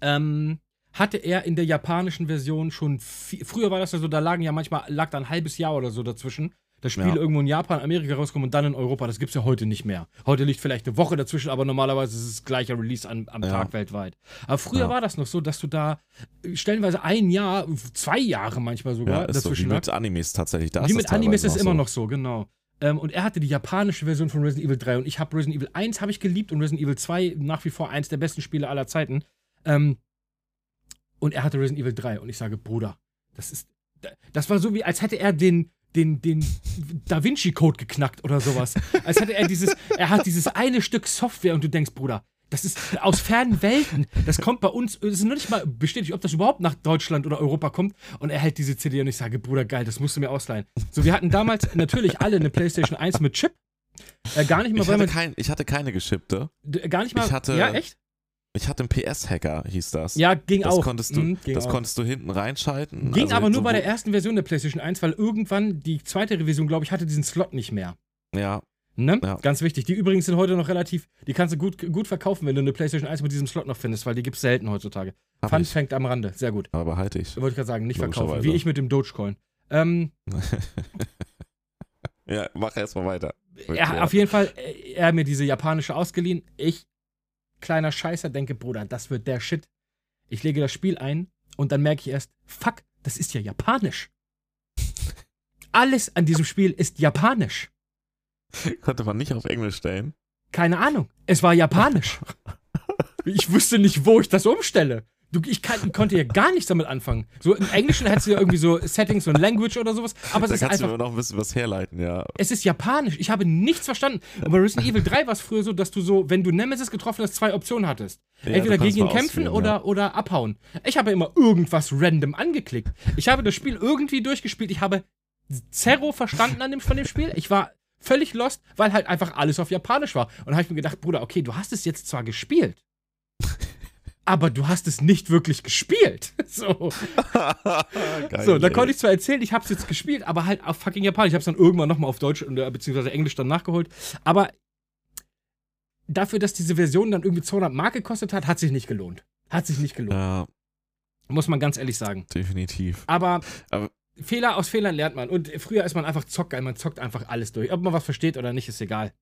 ähm, hatte er in der japanischen Version schon, viel, früher war das ja so, da lagen ja manchmal, lag da ein halbes Jahr oder so dazwischen. Das Spiel Ja. irgendwo in Japan, Amerika rauskommt und dann in Europa. Das gibt's ja heute nicht mehr. Heute liegt vielleicht eine Woche dazwischen, aber normalerweise ist es gleicher Release an, am Ja. Tag weltweit. Aber früher Ja. war das noch so, dass du da äh, stellenweise ein Jahr, zwei Jahre manchmal sogar Ja, ist so wie dazwischen lag. mit Animes tatsächlich. Da Wie ist mit Animes ist immer so. noch so, genau. Ähm, und er hatte die japanische Version von Resident Evil 3 und ich habe Resident Evil 1 habe ich geliebt und Resident Evil 2 nach wie vor eins der besten Spiele aller Zeiten. Ähm, und er hatte Resident Evil 3 und ich sage, Bruder, das ist das war so wie als hätte er den den, den Da Vinci Code geknackt oder sowas. Als hätte er dieses er hat dieses eine Stück Software und du denkst, Bruder, das ist aus fernen Welten. Das kommt bei uns, es ist nur nicht mal bestätigt, ob das überhaupt nach Deutschland oder Europa kommt. Und er hält diese CD und ich sage, Bruder, geil, das musst du mir ausleihen. So, wir hatten damals natürlich alle eine PlayStation 1 mit Chip. Äh, gar nicht mal, Ich hatte, man. kein, ich hatte keine geschippte. d- Gar nicht mal. ich hatte- ja, echt? Ich hatte einen PS-Hacker, hieß das. Ja, ging das auch. konntest du, Mhm, ging das auch. konntest du hinten reinschalten. Ging Also aber nur so bei der ersten Version der PlayStation 1, weil irgendwann die zweite Revision, glaube ich, hatte diesen Slot nicht mehr. Ja, Ne? Ja. Ganz wichtig. Die übrigens sind heute noch relativ, die kannst du gut, gut verkaufen, wenn du eine PlayStation 1 mit diesem Slot noch findest, weil die gibt es selten heutzutage. hab Fun ich. Fact am Rande. Sehr gut. Aber behalte ich. Wollte ich gerade sagen, nicht verkaufen. Wie ich mit dem Dogecoin. Ähm, ja, mach erstmal weiter. er, hat auf jeden Fall, äh, er hat mir diese japanische ausgeliehen. Ich, kleiner Scheißer, denke, Bruder, das wird der Shit. Ich lege das Spiel ein und dann merke ich erst, fuck, das ist ja japanisch. Alles an diesem Spiel ist japanisch. Konnte man nicht auf Englisch stellen. Keine Ahnung. Es war japanisch. Ich wusste nicht, wo ich das umstelle. Du, ich kann, konnte ja gar nichts damit anfangen. So im Englischen hättest du ja irgendwie so Settings und Language oder sowas, aber es da ist kannst du einfach mir noch ein bisschen was herleiten, ja. Es ist japanisch. Ich habe nichts verstanden. Bei Resident Evil 3 war es früher so, dass du so, wenn du Nemesis getroffen hast, zwei Optionen hattest. Ja, Entweder du gegen ihn kämpfen oder, ja. oder abhauen. Ich habe immer irgendwas random angeklickt. Ich habe das Spiel irgendwie durchgespielt. Ich habe Zero verstanden an dem, von dem Spiel. Ich war völlig lost, weil halt einfach alles auf Japanisch war. Und da habe ich mir gedacht, Bruder, okay, du hast es jetzt zwar gespielt, aber du hast es nicht wirklich gespielt. So, Geil, so da konnte ich zwar erzählen, ich habe es jetzt gespielt, aber halt auf fucking Japanisch. Ich habe es dann irgendwann nochmal auf Deutsch äh, beziehungsweise Englisch dann nachgeholt. Aber dafür, dass diese Version dann irgendwie 200 Mark gekostet hat, hat sich nicht gelohnt. Hat sich nicht gelohnt. Ja, Muss man ganz ehrlich sagen. definitiv. Aber, Aber- Fehler aus Fehlern lernt man. Und früher ist man einfach zockgeil. Man zockt einfach alles durch. Ob man was versteht oder nicht, ist egal.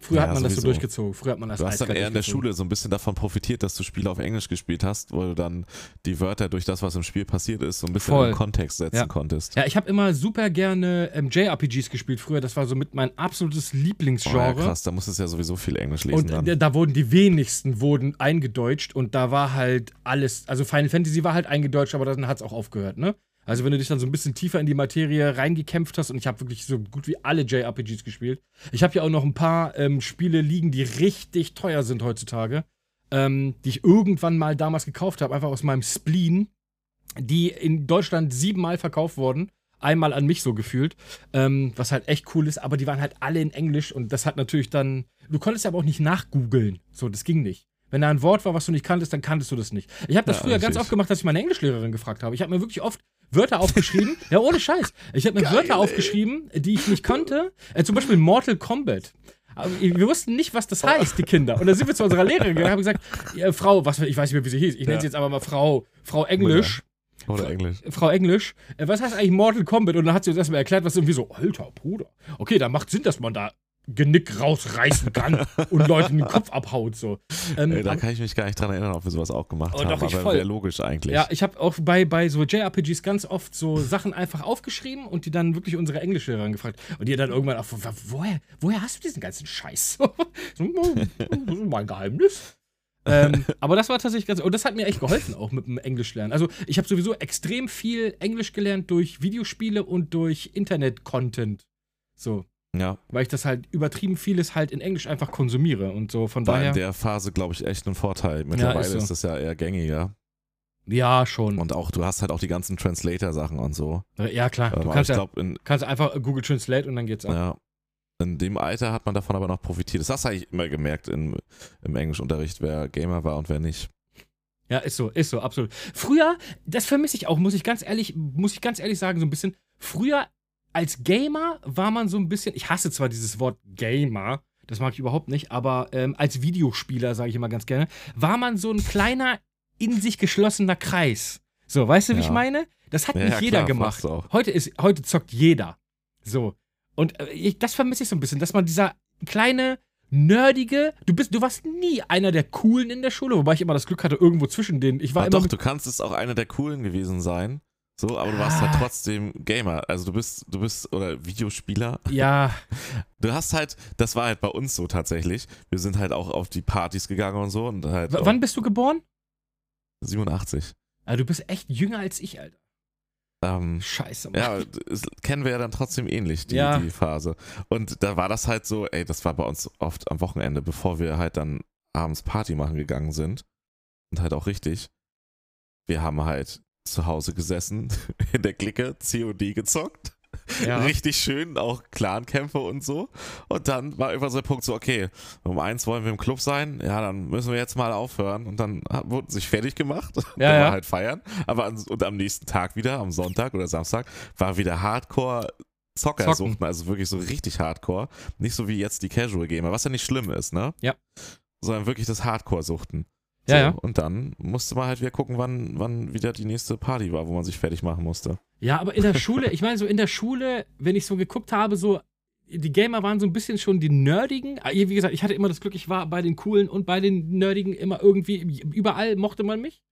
Früher Ja, hat man das so sowieso. durchgezogen. Früher hat man das Du hast dann eher in der. Schule so ein bisschen davon profitiert, dass du Spiele auf Englisch gespielt hast, wo du dann die Wörter durch das, was im Spiel passiert ist, so ein bisschen Voll. in Kontext setzen Ja. konntest. Ja, ich habe immer super gerne ähm, JRPGs gespielt früher. Das war so mit mein absolutes Oh, ja, Lieblingsgenre. krass, da musstest du ja sowieso viel Englisch lesen und dann. äh, da wurden die wenigsten wurden eingedeutscht und da war halt alles, also Final Fantasy war halt eingedeutscht, aber dann hat es auch aufgehört, ne? Also wenn du dich dann so ein bisschen tiefer in die Materie reingekämpft hast und ich habe wirklich so gut wie alle JRPGs gespielt. Ich habe ja auch noch ein paar ähm, Spiele liegen, die richtig teuer sind heutzutage, ähm, die ich irgendwann mal damals gekauft habe, einfach aus meinem Spleen, die in Deutschland siebenmal verkauft wurden. Einmal an mich so gefühlt, ähm, was halt echt cool ist, aber die waren halt alle in Englisch und das hat natürlich dann. Du konntest aber auch nicht nachgoogeln. So, das ging nicht. Wenn da ein Wort war, was du nicht kanntest, dann kanntest du das nicht. Ich habe das Ja, früher ganz oft gemacht, dass ich meine Englischlehrerin gefragt habe. Ich habe mir wirklich oft Wörter aufgeschrieben. ja, ohne Scheiß. Ich habe mir Geil, Wörter ey. aufgeschrieben, die ich nicht kannte. Äh, zum Beispiel Mortal Kombat. Aber wir wussten nicht, was das heißt, die Kinder. Und dann sind wir zu unserer Lehrerin gegangen und haben gesagt, ja, Frau, was, ich weiß nicht mehr, wie sie hieß. Ich nenne sie jetzt aber mal Frau, Frau Englisch. Oder Englisch. Frau Englisch, äh, was heißt eigentlich Mortal Kombat? Und dann hat sie uns erstmal erklärt, was irgendwie so, alter Bruder. Okay, da macht Sinn, dass man da Genick rausreißen kann und Leuten den Kopf abhaut. So. Ähm, Ey, da kann ich mich gar nicht dran erinnern, ob wir sowas auch gemacht Oh, haben. doch, aber wäre logisch eigentlich. ja, ich habe auch bei, bei so JRPGs ganz oft so Sachen einfach aufgeschrieben und die dann wirklich unsere Englischlehrerin gefragt. Und die dann irgendwann auch, wo- woher, woher hast du diesen ganzen Scheiß? so, das ist mein Geheimnis. ähm, aber das war tatsächlich ganz, und das hat mir echt geholfen, auch mit dem Englischlernen. Also, ich habe sowieso extrem viel Englisch gelernt durch Videospiele und durch Internet-Content. So, ja. weil ich das halt übertrieben vieles halt in Englisch einfach konsumiere und so von War daher. in der Phase, glaube ich, echt ein Vorteil. Mittlerweile ist so. ist das ja eher gängiger. ja, schon. Und auch, du hast halt auch die ganzen Translator-Sachen und so. ja, klar. Ähm, Du kannst ja glaube, in, kannst einfach Google Translate und dann geht's ab. ja, in dem Alter hat man davon aber noch profitiert. Das hast du eigentlich immer gemerkt in, im Englischunterricht, wer Gamer war und wer nicht. Ja, ist so, ist so, absolut. Früher, das vermisse ich auch, muss ich ganz ehrlich, muss ich ganz ehrlich sagen, so ein bisschen. Früher als Gamer war man so ein bisschen, ich hasse zwar dieses Wort Gamer, das mag ich überhaupt nicht, aber ähm, als Videospieler, sage ich immer ganz gerne, war man so ein kleiner, in sich geschlossener Kreis. So, weißt du, wie Ja. ich meine? Das hat Ja, nicht ja, jeder klar, gemacht. Heute ist, heute zockt jeder. So. Und äh, ich, das vermisse ich so ein bisschen, dass man dieser kleine, nerdige, du bist, du warst nie einer der coolen in der Schule, wobei ich immer das Glück hatte, irgendwo zwischen denen. Ich war Ah, immer doch, du kannst es auch einer der coolen gewesen sein. So, aber du warst Ah. halt trotzdem Gamer. Also du bist, du bist, oder Videospieler. ja, Du hast halt, das war halt bei uns so tatsächlich. Wir sind halt auch auf die Partys gegangen und so und halt. W wann bist du geboren? 87. Ah, du bist echt jünger als ich, Alter. Ähm, Scheiße, Mann. ja, das kennen wir ja dann trotzdem ähnlich, die, Ja. die Phase. Und da war das halt so, ey, das war bei uns oft am Wochenende, bevor wir halt dann abends Party machen gegangen sind. Und halt auch richtig. Wir haben halt zu Hause gesessen, in der Clique, COD gezockt. Ja. Richtig schön, auch Clankämpfe und so. Und dann war immer so der Punkt so, okay, um eins wollen wir im Club sein, ja, dann müssen wir jetzt mal aufhören. Und dann wurden sich fertig gemacht. Ja, dann ja. war halt feiern. Aber an, und am nächsten Tag wieder, am Sonntag oder Samstag, war wieder Hardcore Zockersuchten, Zocken. also wirklich so richtig Hardcore. Nicht so wie jetzt die Casual Gamer, was ja nicht schlimm ist, ne? Ja. Sondern wirklich das Hardcore-Suchten. Ja, So, ja. Und dann musste man halt wieder gucken, wann, wann wieder die nächste Party war, wo man sich fertig machen musste. Ja, aber in der Schule, ich meine, so in der Schule, wenn ich so geguckt habe, so, die Gamer waren so ein bisschen schon die Nerdigen. Ah, Wie gesagt, ich hatte immer das Glück, ich war bei den Coolen und bei den Nerdigen immer irgendwie, überall mochte man mich.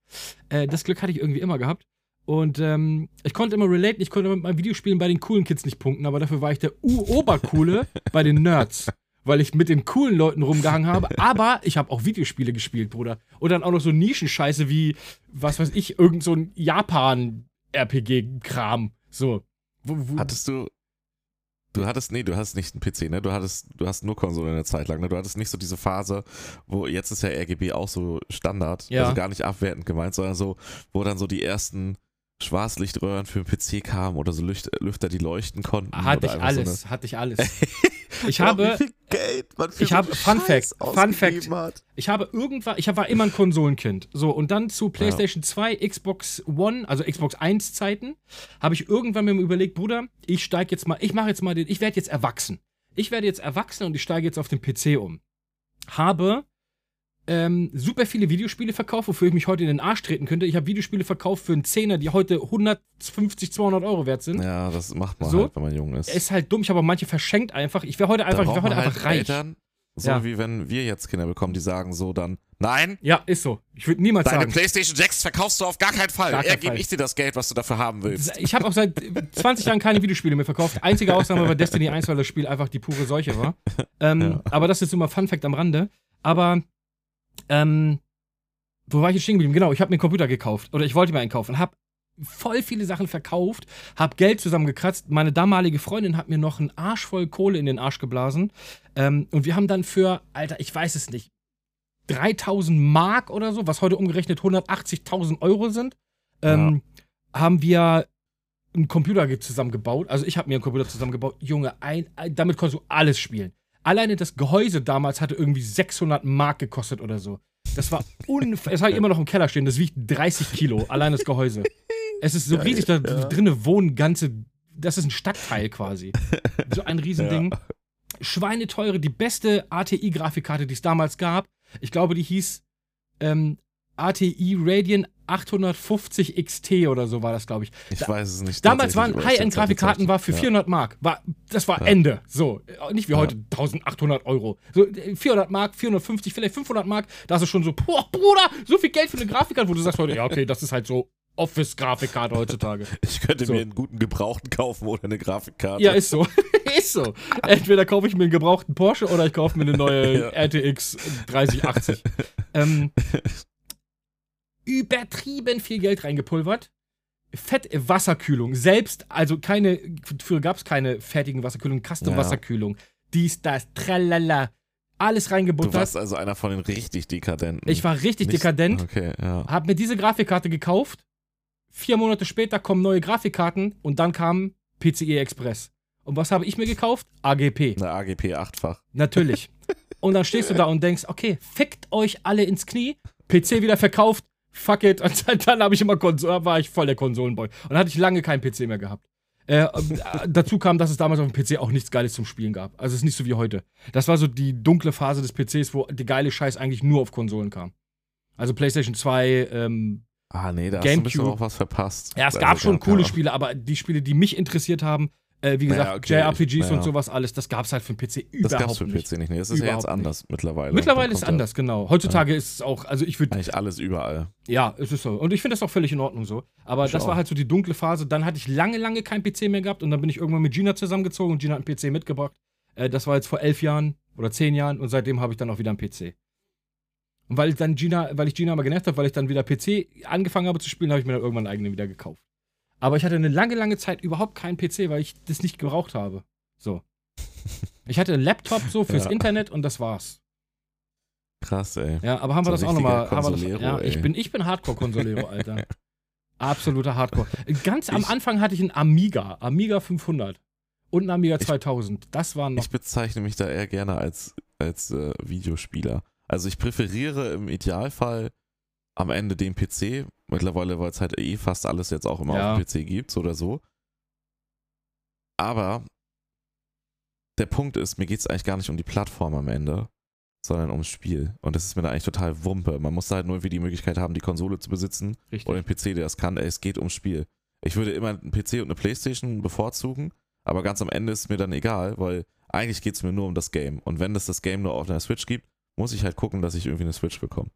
Äh, das Glück hatte ich irgendwie immer gehabt. Und ähm, ich konnte immer relaten, ich konnte mit meinen Videospielen bei den coolen Kids nicht punkten, aber dafür war ich der U-Obercoole bei den Nerds. Weil ich mit den coolen Leuten rumgehangen habe. Aber ich habe auch Videospiele gespielt, Bruder. Und dann auch noch so Nischenscheiße wie, was weiß ich, irgend so ein Japan-RPG-Kram. So. Hattest du. Du hattest, nee, du hattest nicht einen PC, ne? Du hattest, du hast nur Konsole eine Zeit lang, ne? Du hattest nicht so diese Phase, wo jetzt ist ja RGB auch so Standard, Ja. also gar nicht abwertend gemeint, sondern so, wo dann so die ersten Schwarzlichtröhren für den PC kamen oder so Lücht, Lüfter, die leuchten konnten. hatte ich so alles, hatte ich alles. Ich Ja, habe, viel Geld man Ich habe- Fun Fact, Fun Fact. Hat. Ich habe irgendwann, ich war immer ein Konsolenkind. So, und dann zu PlayStation 2, Xbox One, also Xbox 1 Zeiten, habe ich irgendwann mir überlegt, Bruder, ich steige jetzt mal, ich mache jetzt mal den, ich werde jetzt erwachsen. Ich werde jetzt erwachsen und ich steige jetzt auf den PC um. Habe ähm, super viele Videospiele verkauft, wofür ich mich heute in den Arsch treten könnte. Ich habe Videospiele verkauft für einen Zehner, die heute 150, 200 Euro wert sind. Ja, das macht man So. halt, wenn man jung ist. Ist halt dumm, ich habe auch manche verschenkt einfach. Ich wäre heute einfach, ich wäre heute man einfach halt reich. Eltern, so Ja. wie wenn wir jetzt Kinder bekommen, die sagen so dann, nein, Ja, ist so. Ich würde niemals deine sagen. Playstation 6 verkaufst du auf gar keinen Fall. Gar keinen Er gebe Fall. ich dir das Geld, was du dafür haben willst. Ich habe auch seit 20 Jahren keine Videospiele mehr verkauft. Einzige Ausnahme war Destiny 1, weil das Spiel einfach die pure Seuche war. Ähm, Ja. Aber das ist immer Fun Fact am Rande. Aber, ähm, wo war ich jetzt stehen geblieben? Genau, ich habe mir einen Computer gekauft. Oder ich wollte mir einen kaufen. Hab voll viele Sachen verkauft, hab Geld zusammengekratzt. Meine damalige Freundin hat mir noch einen Arsch voll Kohle in den Arsch geblasen. Ähm, und wir haben dann für, Alter, ich weiß es nicht, 3000 Mark oder so, was heute umgerechnet 180.000 Euro sind, ähm, haben wir einen Computer ge- zusammengebaut. Also ich habe mir einen Computer zusammengebaut. Junge, ein, ein, damit konntest du alles spielen. Alleine das Gehäuse damals hatte irgendwie 600 Mark gekostet oder so. Das war unfair. Es habe ich immer noch im Keller stehen. Das wiegt 30 Kilo, allein das Gehäuse. Es ist so Geil, riesig, da ja. drinnen wohnen ganze. Das ist ein Stadtteil quasi. So ein Riesending. Schweineteure, die beste ATI-Grafikkarte, die es damals gab. Ich glaube, die hieß ähm, ATI Radeon 850 XT oder so war das, glaube ich. Ich Da- weiß es nicht. Damals waren High-End-Grafikkarten war für ja. 400 Mark. War, das war Ja. Ende. So. Äh, Nicht wie Ja. heute 1800 Euro. So, äh, 400 Mark, 450, vielleicht 500 Mark. Da ist es schon so, boah, Bruder, so viel Geld für eine Grafikkarte, wo du sagst heute, ja, okay, das ist halt so Office-Grafikkarte heutzutage. Ich könnte So. mir einen guten Gebrauchten kaufen oder eine Grafikkarte. Ja, ist so. ist so. Entweder kaufe ich mir einen gebrauchten Porsche oder ich kaufe mir eine neue Ja. RTX 3080. ähm, übertrieben viel Geld reingepulvert. Fett Wasserkühlung. Selbst, also keine, früher gab es keine fertigen Wasserkühlungen, Custom-Wasserkühlung. Dies, das, tralala. Alles Du reingebuttert. warst also einer von den richtig Dekadenten. Ich war richtig Nicht- dekadent. Okay, ja. Hab mir diese Grafikkarte gekauft. Vier Monate später kommen neue Grafikkarten und dann kam PCE Express. Und was habe ich mir gekauft? AGP. Eine AGP achtfach. Natürlich. Und dann stehst du da und denkst, okay, fickt euch alle ins Knie, PC wieder verkauft, fuck it. Und dann, dann habe ich immer Konsole, war ich voll der Konsolenboy. Und dann hatte ich lange keinen PC mehr gehabt. Äh, äh, dazu kam, dass es damals auf dem PC auch nichts Geiles zum Spielen gab. Also es ist nicht so wie heute. Das war so die dunkle Phase des PCs, wo der geile Scheiß eigentlich nur auf Konsolen kam. Also PlayStation 2, ähm, Ah, nee, da hast du ein bisschen Gamecube. auch was verpasst. ja, es Also, gab schon coole. Spiele, aber die Spiele, die mich interessiert haben, äh, wie Ja, gesagt, okay, JRPGs ich- ja, und ja. sowas alles, das gab es halt für den PC Das überhaupt gab's für nicht. PC nicht. Nee, das ist ja Überhaupt jetzt anders mittlerweile. Mittlerweile Da ist es ja anders, genau. Heutzutage ist es auch, also ich würde, Eigentlich alles überall. ja, es ist so. Und ich finde das auch völlig in Ordnung so. Aber Ich das war auch. halt so die dunkle Phase. Dann hatte ich lange, lange kein PC mehr gehabt und dann bin ich irgendwann mit Gina zusammengezogen und Gina hat einen PC mitgebracht. Äh, das war jetzt vor elf Jahren oder zehn Jahren und seitdem habe ich dann auch wieder einen PC. Und weil ich dann Gina, weil ich Gina mal genervt habe, weil ich dann wieder PC angefangen habe zu spielen, habe ich mir dann irgendwann einen eigenen wieder gekauft. Aber ich hatte eine lange, lange Zeit überhaupt keinen PC, weil ich das nicht gebraucht habe. So. Ich hatte einen Laptop so fürs Ja. Internet und das war's. Krass, ey. Ja, aber haben wir So das auch nochmal. wir Ja, ich ey. bin, ich bin Hardcore-Consolero, Alter. Absoluter Hardcore. Ganz am Anfang hatte ich einen Amiga, Amiga 500 und einen Amiga 2000. Das waren noch. Ich bezeichne mich da eher gerne als, als äh, Videospieler. Also ich präferiere im Idealfall am Ende den PC, mittlerweile, weil es halt eh fast alles jetzt auch immer Ja. auf dem PC gibt, so oder so. Aber der Punkt ist, mir geht es eigentlich gar nicht um die Plattform am Ende, sondern ums Spiel. Und das ist mir da eigentlich total Wumpe. Man muss halt nur irgendwie die Möglichkeit haben, die Konsole zu besitzen Richtig. oder den PC, der das kann. Es geht ums Spiel. Ich würde immer einen PC und eine Playstation bevorzugen, aber ganz am Ende ist mir dann egal, weil eigentlich geht es mir nur um das Game. Und wenn es das Game nur auf einer Switch gibt, muss ich halt gucken, dass ich irgendwie eine Switch bekomme.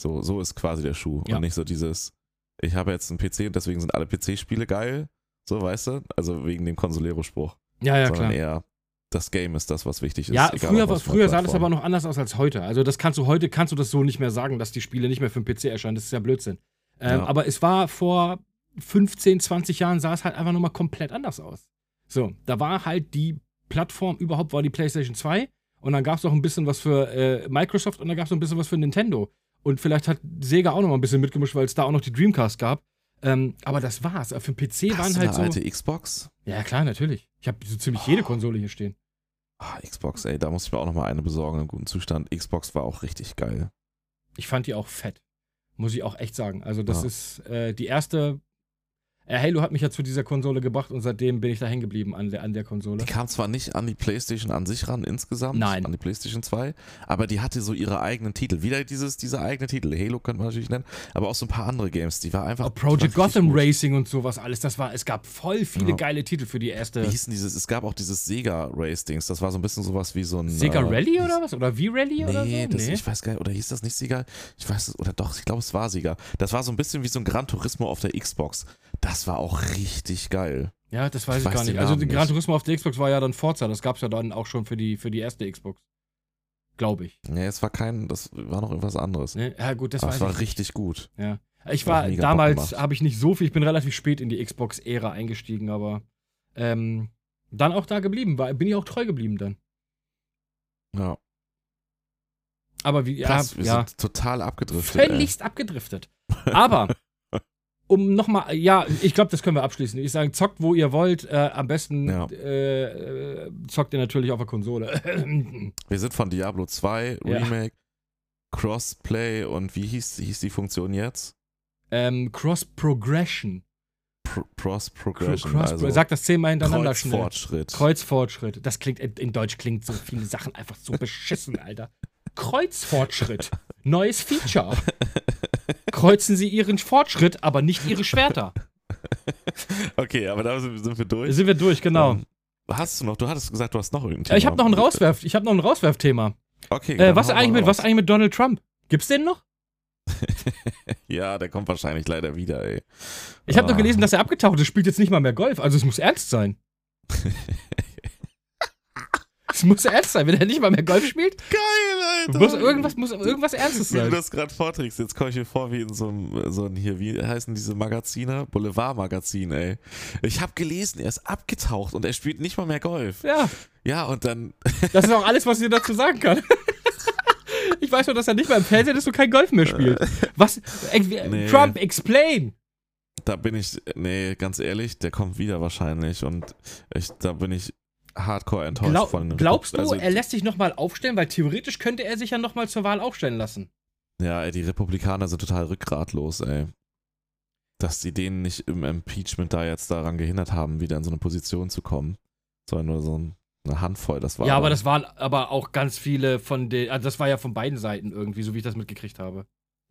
So, so ist quasi der Schuh. Ja. Und nicht so dieses, ich habe jetzt einen PC und deswegen sind alle PC-Spiele geil. So, weißt du? Also wegen dem Consolero-Spruch. ja, ja, sondern klar. eher, das Game ist das, was wichtig ist. Ja, früher, war, früher sah das aber noch anders aus als heute. Also das kannst du heute, kannst du das so nicht mehr sagen, dass die Spiele nicht mehr für den PC erscheinen. Das ist ja Blödsinn. Ähm, Ja. Aber es war vor 15, 20 Jahren sah es halt einfach nochmal komplett anders aus. So, da war halt die Plattform überhaupt, war die PlayStation 2 und dann gab es noch ein bisschen was für äh, Microsoft und dann gab es noch ein bisschen was für Nintendo. Und vielleicht hat Sega auch noch mal ein bisschen mitgemischt, weil es da auch noch die Dreamcast gab. Ähm, aber das war's. Für den PC Hast waren du halt eine so. alte Xbox? Ja, klar, natürlich. Ich habe so ziemlich jede Konsole hier stehen. Ah, Xbox, ey, da muss ich mir auch nochmal eine besorgen im guten Zustand. Xbox war auch richtig geil. Ich fand die auch fett. Muss ich auch echt sagen. Also, das Ja. ist äh, die erste. Äh, Halo hat mich ja zu dieser Konsole gebracht und seitdem bin ich da hängen geblieben an der, an der Konsole. Die kam zwar nicht an die PlayStation an sich ran insgesamt, Nein. an die PlayStation 2, aber die hatte so ihre eigenen Titel. Wieder dieses, diese eigene Titel. Halo könnte man natürlich nennen, aber auch so ein paar andere Games. Die war einfach. Auch Project war Gotham gut. Racing und sowas alles. Das war, es gab voll viele Ja. geile Titel für die erste. Wie hieß denn dieses? Es gab auch dieses Sega Race-Dings. Das war so ein bisschen sowas wie so ein. Sega äh, Rally oder was? Oder V-Rally oder so? Nee, das, ich weiß gar nicht, oder hieß das nicht Sieger? Ich weiß es, oder doch, ich glaube, es war Sieger. Das war so ein bisschen wie so ein Gran Turismo auf der Xbox. Das war auch richtig geil. Ja, das weiß Ich ich, weiß gar nicht. Also Gran. Turismo auf der Xbox war ja dann Forza. Das gab es ja dann auch schon für die, für die erste Xbox. Glaube ich. Nee, es war kein, das war noch irgendwas anderes. Ne? Ja, gut, das Aber weiß es war ich. richtig gut. Ja. Ich war Bock damals, habe ich nicht so viel, ich bin relativ spät in die Xbox-Ära eingestiegen, aber ähm, dann auch da geblieben, war, bin ich auch treu geblieben dann. Ja. Aber wie, Krass, ja, wir ja sind total abgedriftet. ey. völligst abgedriftet. Aber, um nochmal, ja, ich glaube, das können wir abschließen. Ich sage, zockt, wo ihr wollt. Äh, am besten Ja. äh, zockt ihr natürlich auf der Konsole. Wir sind von Diablo 2, Ja. Remake, Crossplay und wie hieß, hieß die Funktion jetzt? ähm, Cross-Progression. Pro, Cross Progression. Cross also Sag das zehnmal hintereinander schnell. Kreuzfortschritt. Kreuzfortschritt. Das klingt, in Deutsch klingt so viele Sachen einfach so beschissen, Alter. Kreuzfortschritt. Neues Feature. Kreuzen Sie Ihren Fortschritt, aber nicht Ihre Schwerter. okay, aber da sind, wir durch. Sind wir durch, genau. Ähm, hast du noch, du hattest gesagt, du hast noch irgendein Ja, ich habe noch ein Thema. Rauswerf, ich habe noch ein Rauswerfthema. Okay, Äh, was eigentlich mit, was eigentlich mit Donald Trump? Gibt's den noch? Ja, der kommt wahrscheinlich leider wieder, ey. Ich habe Ah. noch gelesen, dass er abgetaucht ist, spielt jetzt nicht mal mehr Golf, also es muss ernst sein. es muss ernst sein, wenn er nicht mal mehr Golf spielt. Geil, Alter. Muss irgendwas, muss irgendwas Ernstes Wie du sein. das gerade vorträgst, jetzt komme ich mir vor wie in so einem, so ein hier, wie heißen diese Magazine? Boulevard-Magazin, ey. Ich habe gelesen, er ist abgetaucht und er spielt nicht mal mehr Golf. Ja, Ja, und dann, das ist auch alles, was ich dir dazu sagen kann. Ich weiß nur, dass er nicht mehr im Fernsehen ist und kein Golf mehr spielt. Was? Äh, Nee. Trump, explain! da bin ich, nee, ganz ehrlich, der kommt wieder wahrscheinlich und ich, da bin ich hardcore enttäuscht Glaub, von dem glaubst du, also, er lässt sich nochmal aufstellen? Weil theoretisch könnte er sich ja nochmal zur Wahl aufstellen lassen. Ja, ey, die Republikaner sind total rückgratlos, ey. Dass sie denen nicht im Impeachment da jetzt daran gehindert haben, wieder in so eine Position zu kommen. Sondern nur so ein- eine Handvoll, das war. ja, aber dann- das waren aber auch ganz viele von den. Also das war ja von beiden Seiten irgendwie, so wie ich das mitgekriegt habe.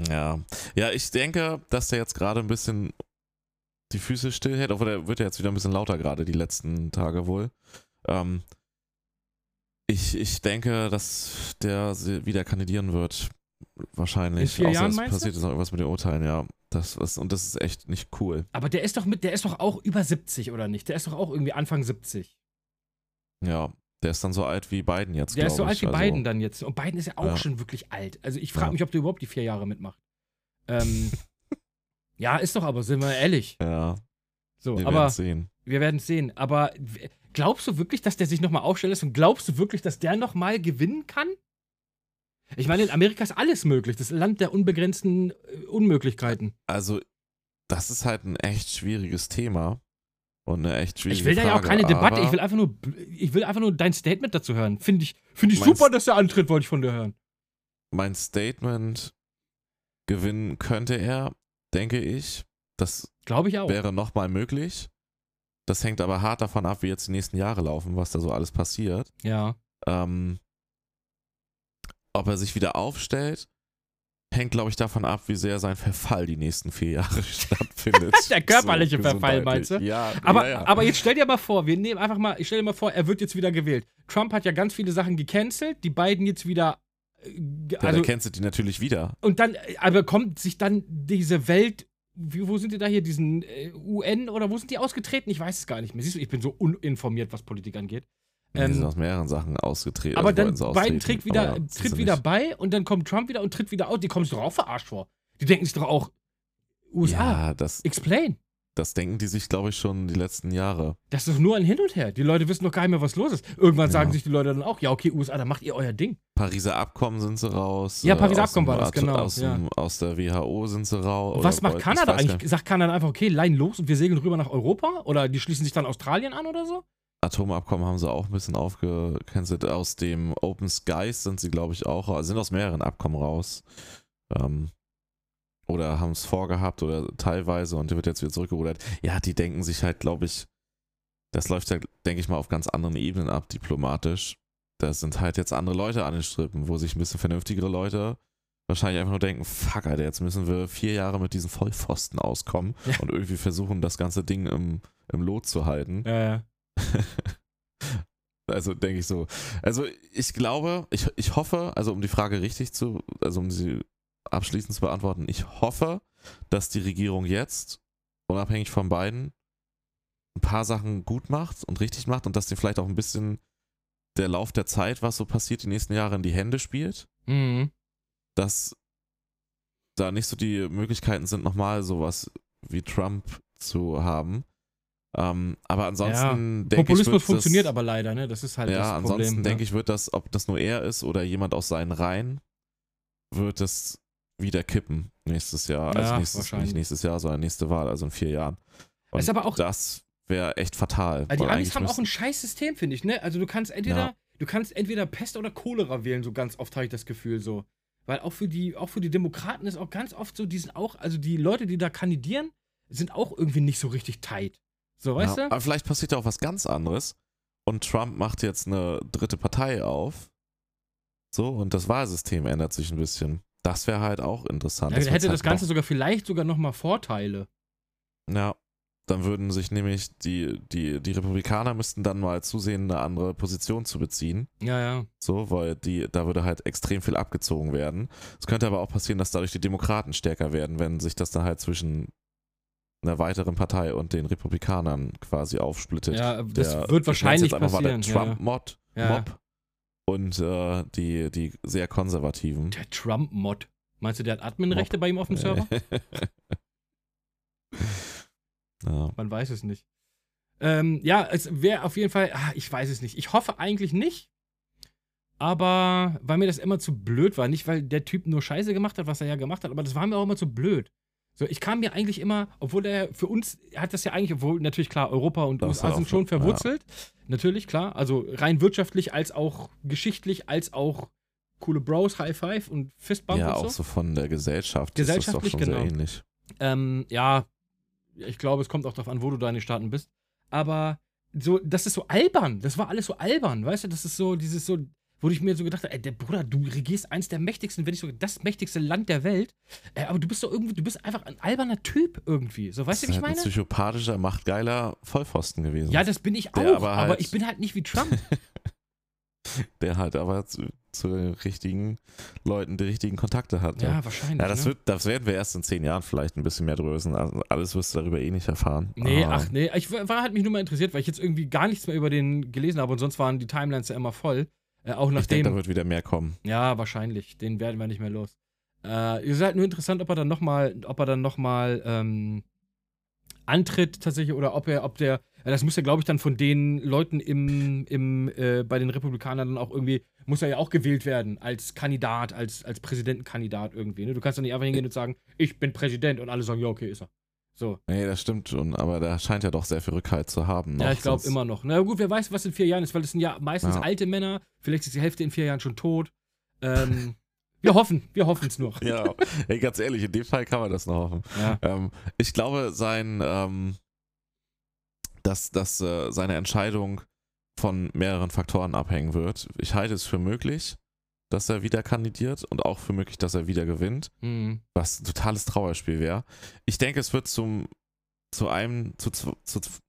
Ja. Ja, ich denke, dass der jetzt gerade ein bisschen die Füße stillhält, obwohl der wird ja jetzt wieder ein bisschen lauter gerade die letzten Tage wohl. Ähm, ich, ich denke, dass der wieder kandidieren wird. Wahrscheinlich. In vier Außer Jahren, es passiert jetzt noch irgendwas mit den Urteilen, ja. Das, was, und das ist echt nicht cool. Aber der ist doch mit, der ist doch auch über 70, oder nicht? Der ist doch auch irgendwie Anfang 70. Ja. Der ist dann so alt wie Biden jetzt, Der ist so alt ich. wie Also, Biden dann jetzt. Und Biden ist ja auch Ja. schon wirklich alt. Also ich frage Ja. mich, ob der überhaupt die vier Jahre mitmacht. Ähm, ja, ist doch aber, sind wir ehrlich. Ja, So, wir aber sehen. Wir werden es sehen. Aber glaubst du wirklich, dass der sich nochmal aufstellen lässt? Und glaubst du wirklich, dass der nochmal gewinnen kann? Ich meine, in Amerika ist alles möglich. Das Land der unbegrenzten äh, Unmöglichkeiten. Also, das ist halt ein echt schwieriges Thema. Und eine echt schwierige Ich will da ja auch Frage, keine Debatte. Ich will einfach nur, ich will einfach nur dein Statement dazu hören. Finde ich, finde ich super, dass der antritt, wollte ich von dir hören. Mein Statement gewinnen könnte er, denke ich. Das Glaube ich auch. wäre nochmal möglich. Das hängt aber hart davon ab, wie jetzt die nächsten Jahre laufen, was da so alles passiert. Ja. Ähm, ob er sich wieder aufstellt, hängt, glaube ich, davon ab, wie sehr sein Verfall die nächsten vier Jahre stattfindet. Der körperliche Verfall, gesundheitlich. meinst du? Ja, Aber, ja, ja. aber jetzt stell dir mal vor, wir nehmen einfach mal, ich stell dir mal vor, er wird jetzt wieder gewählt. Trump hat ja ganz viele Sachen gecancelt, die beiden jetzt wieder. äh, ja, Also, da kennst du die natürlich wieder. und dann, aber kommt sich dann diese Welt. Wie, wo sind die da hier? Diesen äh, UN oder wo sind die ausgetreten? Ich weiß es gar nicht mehr. Siehst du, ich bin so uninformiert, was Politik angeht. die sind Ähm, aus mehreren Sachen ausgetreten. aber also dann Biden austreten, trägt wieder, ja, tritt wieder nicht. bei und dann kommt Trump wieder und tritt wieder aus. Die kommen sich doch auch verarscht vor. Die denken sich doch auch, USA, Ja, das, explain. Das denken die sich, glaube ich, schon die letzten Jahre. Das ist doch nur ein Hin und Her. Die Leute wissen doch gar nicht mehr, was los ist. Irgendwann Ja. sagen sich die Leute dann auch, ja, okay, USA, dann macht ihr euer Ding. Pariser Abkommen sind sie raus. Ja, äh, Pariser aus Abkommen dem war das, genau, Aus, ja. dem, aus der WHO sind sie raus. Was macht ich Kanada eigentlich? Sagt Kanada einfach, okay, leihen los und wir segeln rüber nach Europa? Oder die schließen sich dann Australien an oder so? Atomabkommen haben sie auch ein bisschen aufgecancelt. Aus dem Open Skies sind sie, glaube ich, auch, sind aus mehreren Abkommen raus. Ähm, oder haben es vorgehabt oder teilweise und der wird jetzt wieder zurückgerudert. Ja, die denken sich halt, glaube ich, das läuft ja, denke ich mal, auf ganz anderen Ebenen ab, diplomatisch. Da sind halt jetzt andere Leute an den Strippen, wo sich ein bisschen vernünftigere Leute wahrscheinlich einfach nur denken, fuck, Alter, jetzt müssen wir vier Jahre mit diesen Vollpfosten auskommen Ja. und irgendwie versuchen, das ganze Ding im, im Lot zu halten. Ja, ja. also denke ich so. Also ich glaube, ich, ich hoffe, also um die Frage richtig zu, also um sie abschließend zu beantworten, ich hoffe, dass die Regierung jetzt, unabhängig von beiden, ein paar Sachen gut macht und richtig macht und dass die vielleicht auch ein bisschen der Lauf der Zeit, was so passiert die nächsten Jahre, in die Hände spielt. Mhm. Dass da nicht so die Möglichkeiten sind, nochmal sowas wie Trump zu haben. Ähm, aber ansonsten denke ich, Populismus funktioniert das, aber leider, ne? Das ist halt ja, das Problem. ansonsten ne? denke ich, wird das, ob das nur er ist oder jemand aus seinen Reihen, wird es wieder kippen nächstes Jahr. Ja, also nächstes, nicht nächstes Jahr, sondern nächste Wahl, also in vier Jahren. Und Ist aber auch- das wäre echt fatal. Also die weil Amis eigentlich haben auch ein scheiß System, finde ich, ne? Also du kannst entweder, Ja. du kannst entweder Pest oder Cholera wählen, so ganz oft habe ich das Gefühl so. Weil auch für die, auch für die Demokraten ist auch ganz oft so, die sind auch, also die Leute, die da kandidieren, sind auch irgendwie nicht so richtig tight. So, weißt ja, du? Aber vielleicht passiert ja auch was ganz anderes und Trump macht jetzt eine dritte Partei auf. So, und das Wahlsystem ändert sich ein bisschen. Das wäre halt auch interessant. Ja, Das hätte das halt Ganze sogar vielleicht sogar nochmal Vorteile. Ja, dann würden sich nämlich die, die, die Republikaner müssten dann mal zusehen, eine andere Position zu beziehen. Ja, ja. So, weil die, da würde halt extrem viel abgezogen werden. Es könnte aber auch passieren, dass dadurch die Demokraten stärker werden, wenn sich das dann halt zwischen einer weiteren Partei und den Republikanern quasi aufsplittet. Ja, das Der- wird ich wahrscheinlich jetzt einfach mal passieren. Der ja. Trump-Mod, Ja. Mob und äh, die, die sehr konservativen. Der Trump-Mod. Meinst du, der hat Adminrechte bei ihm auf dem Server? ja. Man weiß es nicht. Ähm, ja, es wäre auf jeden Fall, ah, ich weiß es nicht. Ich hoffe eigentlich nicht. Aber weil mir das immer zu blöd war. Nicht, weil der Typ nur Scheiße gemacht hat, was er ja gemacht hat, aber das war mir auch immer zu blöd. So, ich kam mir eigentlich immer, obwohl er für uns hat das ja eigentlich, obwohl natürlich klar, Europa und Das USA auch sind schon verwurzelt. Natürlich, klar. Also rein wirtschaftlich als auch geschichtlich, als auch coole Bros, High Five und Fistbump ja, und auch so. so von der Gesellschaft. Gesellschaftlich, ist das doch schon genau. sehr ähnlich. Ähm, ja, ich glaube, es kommt auch darauf an, wo du da in den Staaten bist. Aber so, das ist so albern. Das war alles so albern, weißt du? Das ist so, dieses so, wo ich mir so gedacht habe, ey, der Bruder, du regierst eins der mächtigsten, wenn nicht sogar das mächtigste Land der Welt. Äh, aber du bist doch irgendwie, du bist einfach ein alberner Typ irgendwie. So, weißt du, wie ich halt ein meine? psychopathischer, machtgeiler Vollpfosten gewesen. Ja, das bin ich auch, Der aber, aber halt- ich bin halt nicht wie Trump. der halt aber zu, zu den richtigen Leuten die richtigen Kontakte hat. ja, wahrscheinlich. Ja, das, ne? wird, das werden wir erst in zehn Jahren vielleicht ein bisschen mehr drüber wissen. Also alles wirst du darüber eh nicht erfahren. Nee, Aber ach nee, ich war war halt mich nur mal interessiert, weil ich jetzt irgendwie gar nichts mehr über den gelesen habe und sonst waren die Timelines ja immer voll. Äh, auch Ich denke, nachdem. da wird wieder mehr kommen. Ja, wahrscheinlich. Den werden wir nicht mehr los. Äh, ist halt nur interessant, ob er dann nochmal, ob er dann noch mal, ähm, antritt tatsächlich oder ob er, ob der, das muss ja, glaube ich, dann von den Leuten im, im, äh, bei den Republikanern dann auch irgendwie, muss er ja auch gewählt werden als Kandidat, als, als Präsidentenkandidat irgendwie. Ne? Du kannst dann nicht einfach hingehen und sagen, ich bin Präsident und alle sagen, ja, okay, ist er. So. Nee, das stimmt schon, aber da scheint ja doch sehr viel Rückhalt zu haben. Ja, noch, ich glaube immer noch. Na gut, wer weiß, was in vier Jahren ist, weil das sind ja meistens Ja. alte Männer. Vielleicht ist die Hälfte in vier Jahren schon tot. Ähm, wir hoffen, wir hoffen es nur. Ja, ey, ganz ehrlich, in dem Fall kann man das noch hoffen. Ja. Ähm, ich glaube, sein, ähm, dass, dass äh, seine Entscheidung von mehreren Faktoren abhängen wird. Ich halte es für möglich, dass er wieder kandidiert und auch für möglich, dass er wieder gewinnt, Mhm. was ein totales Trauerspiel wäre. Ich denke, es wird zum, zu einem, zu, zu zw-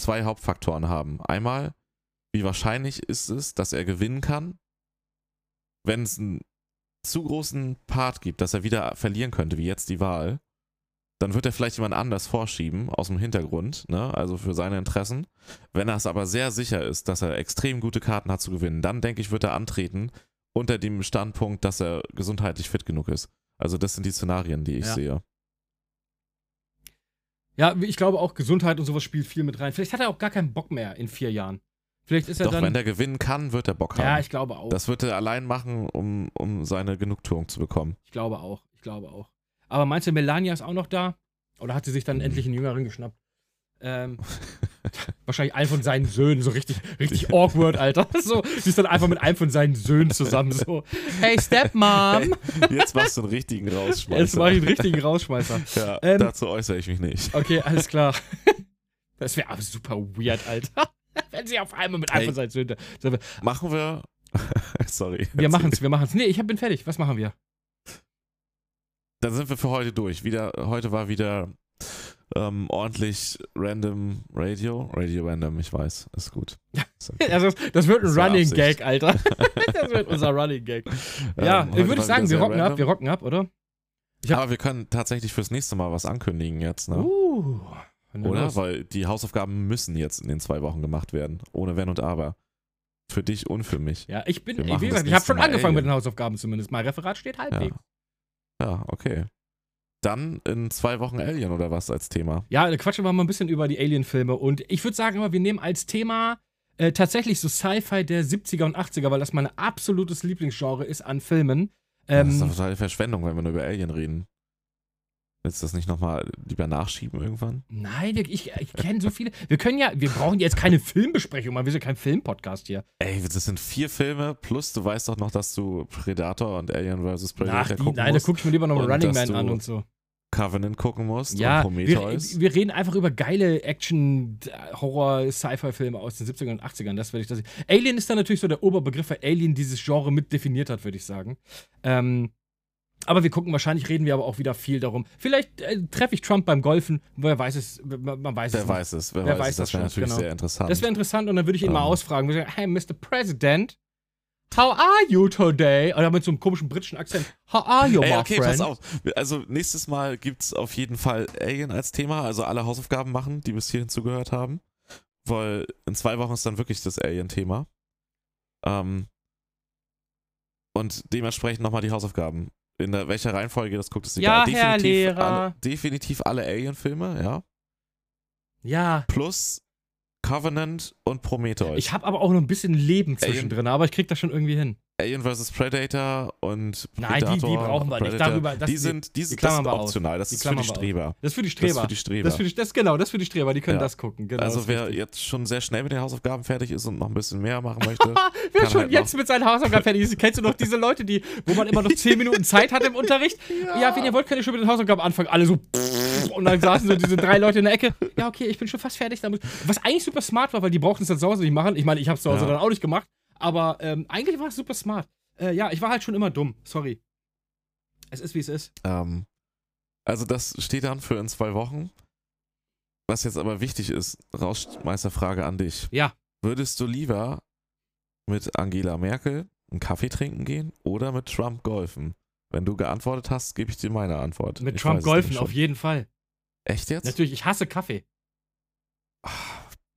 zwei Hauptfaktoren haben. Einmal, wie wahrscheinlich ist es, dass er gewinnen kann, wenn es einen zu großen Part gibt, dass er wieder verlieren könnte, wie jetzt die Wahl, dann wird er vielleicht jemand anders vorschieben aus dem Hintergrund, ne? also für seine Interessen. Wenn er es aber sehr sicher ist, dass er extrem gute Karten hat zu gewinnen, dann denke ich, wird er antreten unter dem Standpunkt, dass er gesundheitlich fit genug ist. Also das sind die Szenarien, die ich Ja. sehe. Ja, ich glaube auch Gesundheit und sowas spielt viel mit rein. Vielleicht hat er auch gar keinen Bock mehr in vier Jahren. Vielleicht ist er Doch, dann. wenn er gewinnen kann, wird er Bock haben. ja, ich glaube auch. das wird er allein machen, um, um seine Genugtuung zu bekommen. ich glaube auch. Ich glaube auch. Aber meinst du, Melania ist auch noch da? Oder hat sie sich dann Mhm. endlich einen Jüngeren geschnappt? Ähm, Wahrscheinlich einen von seinen Söhnen, so richtig, richtig awkward, Alter. So, sie ist dann einfach mit einem von seinen Söhnen zusammen, so, hey Stepmom. Jetzt machst du einen richtigen Rausschmeißer. Jetzt mache ich einen richtigen Rausschmeißer. Ja, Ähm, dazu äußere ich mich nicht. Okay, alles klar. Das wäre aber super weird, Alter. Wenn sie auf einmal mit einem Ey. von seinen Söhnen. Machen wir. Sorry. Wir machen's, wir machen's. Nee, ich bin fertig. Was machen wir? Dann sind wir für heute durch. Wieder, heute war wieder ähm, ordentlich random Radio. Radio random, ich weiß. Ist gut. Ist okay. Also, das wird ein Das Running Absicht. Gag, Alter. Das wird unser Running Gag. Ja, Ähm, würde ich sagen, wir rocken ab, random. wir rocken ab, oder? Hab- Aber wir können tatsächlich fürs nächste Mal was ankündigen jetzt, ne? Uh. Oder? los. Weil die Hausaufgaben müssen jetzt in den zwei Wochen gemacht werden. Ohne Wenn und Aber. Für dich und für mich. Ja, ich bin, wie gesagt, ich habe schon Mal angefangen mit Alien. den Hausaufgaben zumindest. Mein Referat steht halbwegs. Ja, okay. Dann in zwei Wochen Alien oder was als Thema? Ja, da quatschen wir mal ein bisschen über die Alien-Filme. Und ich würde sagen, wir nehmen als Thema äh, tatsächlich so Sci-Fi der 70er und 80er, weil das mein absolutes Lieblingsgenre ist an Filmen. das ist doch Ähm, totale Verschwendung, wenn wir nur über Alien reden. Willst du das nicht nochmal lieber nachschieben irgendwann? nein, ich, ich kenne so viele. Wir können ja, wir brauchen jetzt keine Filmbesprechung, mal wir sind kein Filmpodcast hier. Ey, das sind vier Filme, plus du weißt doch noch, dass du Predator und Alien vs. Predator Ach, die, gucken nein, da musst, gucke ich mir lieber noch Running Man an und so. Covenant gucken musst Ja, wir, Prometheus. wir reden einfach über geile Action, Horror, Sci-Fi-Filme aus den 70ern und 80ern. Das ich das. Alien ist dann natürlich so der Oberbegriff, weil Alien dieses Genre mit definiert hat, würde ich sagen. Ähm, aber wir gucken, wahrscheinlich reden wir aber auch wieder viel darum. Vielleicht äh, treffe ich Trump beim Golfen, wer weiß es, man, man weiß Wer es. nicht. weiß es, wer, Wer weiß, weiß es. das wäre natürlich genau. sehr interessant. Das wäre interessant und dann würde ich ihn mal Ähm. ausfragen. Würde sagen, hey, Mr. President, how are you today? Oder mit so einem komischen britischen Akzent. How are you, Ey, okay, friend? pass auf. Also nächstes Mal gibt es auf jeden Fall Alien als Thema, also alle Hausaufgaben machen, die bis hierhin zugehört haben. Weil in zwei Wochen ist dann wirklich das Alien-Thema. Ähm, und dementsprechend nochmal die Hausaufgaben. In der, welcher Reihenfolge, das guckt es Ja, egal. Herr definitiv Lehrer. Alle, definitiv alle Alien-Filme, ja. Ja, Plus Covenant und Prometheus. ich habe aber auch noch ein bisschen Leben zwischendrin, aber ich krieg das schon irgendwie hin. Alien vs. Predator und Nein, die- die Predator, brauchen wir nicht. Predator, Darüber- das- die sind, die die das sind optional. Das ist für die. Streber. Das ist für die Das Streber. ist für die Streber. Das, ist für die, das genau, das ist für die Streber, die können Ja. das gucken. Genau, also das wer richtig. jetzt schon sehr schnell mit den Hausaufgaben fertig ist und noch ein bisschen mehr machen möchte, Wer schon halt jetzt mit seinen Hausaufgaben fertig ist, kennst du noch diese Leute, die, wo man immer noch 10 Minuten Zeit hat im Unterricht? Ja, wenn ihr wollt, könnt ihr schon mit den Hausaufgaben anfangen. Alle so und dann saßen so diese drei Leute in der Ecke. Ja, okay, ich bin schon fast fertig damit. Was eigentlich super smart war, weil die brauchten es dann zu Hause nicht machen. Ich meine, ich habe es zu Hause Ja. dann auch nicht gemacht, aber ähm, eigentlich war es super smart. Äh, ja, ich war halt schon immer dumm. Sorry. Es ist, wie es ist. ähm, also das steht dann für in zwei Wochen. Was jetzt aber wichtig ist, Rausschmeißerfrage an dich. Ja. Würdest du lieber mit Angela Merkel einen Kaffee trinken gehen oder mit Trump golfen? Wenn du geantwortet hast, gebe ich dir meine Antwort. Mit Ich Trump golfen, auf jeden Fall. Echt jetzt? Natürlich, ich hasse Kaffee.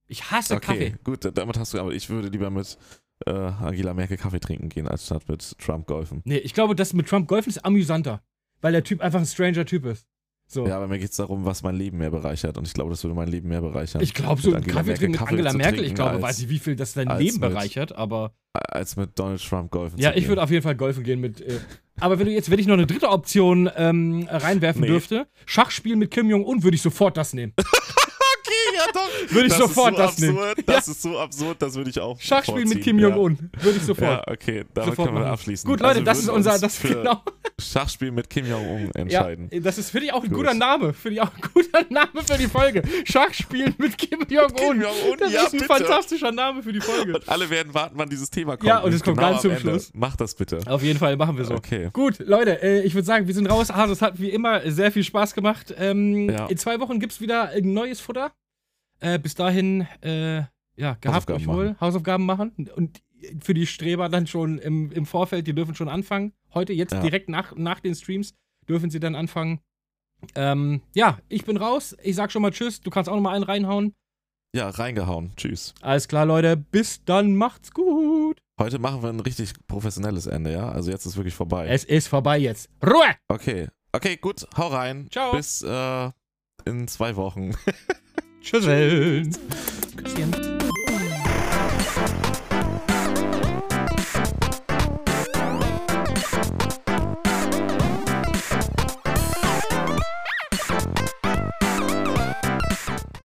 Ich hasse Okay, Kaffee. gut, da- damit hast du, aber ich würde lieber mit äh, Angela Merkel Kaffee trinken gehen, als statt mit Trump golfen. Nee, ich glaube, das mit Trump golfen ist amüsanter. Weil der Typ einfach ein stranger Typ ist. So. Ja, aber mir geht es darum, was mein Leben mehr bereichert. Und ich glaube, das würde mein Leben mehr bereichern. Ich glaube, so ein Angela Kaffee Merkel trinken mit Angela Merkel, ich glaube, als- weiß ich, wie viel das dein Leben mit- bereichert, aber als mit Donald Trump golfen ja, ich würde auf jeden Fall golfen gehen mit. Äh, aber wenn du jetzt, wenn ich noch eine dritte Option ähm, reinwerfen Nee. dürfte, Schachspiel mit Kim Jong-un, würde ich sofort das nehmen. Ja doch. Würde ich das sofort ist so das nehmen. absurd, Das ist so absurd, das würde ich auch Schachspiel mit Kim ja. Jong-un, würde ich sofort. Ja, okay, damit sofort können wir abschließen. Gut, Leute, Also das ist unser, uns das für genau. Schachspiel mit Kim Jong-un Ja, entscheiden. das ist, finde ich, auch ein Gut. guter Name. Finde ich auch ein guter Name für die Folge. Schachspiel mit Kim Jong-un. Kim Jong-un, Das ja, ist ein bitte. fantastischer Name für die Folge. Und alle werden warten, wann dieses Thema kommt. Ja, und es kommt genau ganz zum Ende. Schluss. Mach das bitte. Auf jeden Fall machen wir so. Okay. Gut, Leute, äh, ich würde sagen, wir sind raus. Ah, das hat wie immer sehr viel Spaß gemacht. Ähm, Ja. In zwei Wochen gibt es wieder ein neues Futter. Äh, bis dahin, äh, ja, gehabt euch wohl. machen. Hausaufgaben machen. Und für die Streber dann schon im, im Vorfeld, die dürfen schon anfangen. Heute, jetzt Ja. direkt nach, nach den Streams, dürfen sie dann anfangen. Ähm, ja, ich bin raus. Ich sag schon mal Tschüss. Du kannst auch noch mal einen reinhauen. Ja, reingehauen. Tschüss. Alles klar, Leute. Bis dann. Macht's gut. Heute machen wir ein richtig professionelles Ende, ja? Also jetzt ist wirklich vorbei. Es ist vorbei jetzt. Ruhe! Okay. Okay, gut. Hau rein. Ciao. Bis äh, in zwei Wochen. Tschüss. Küsschen.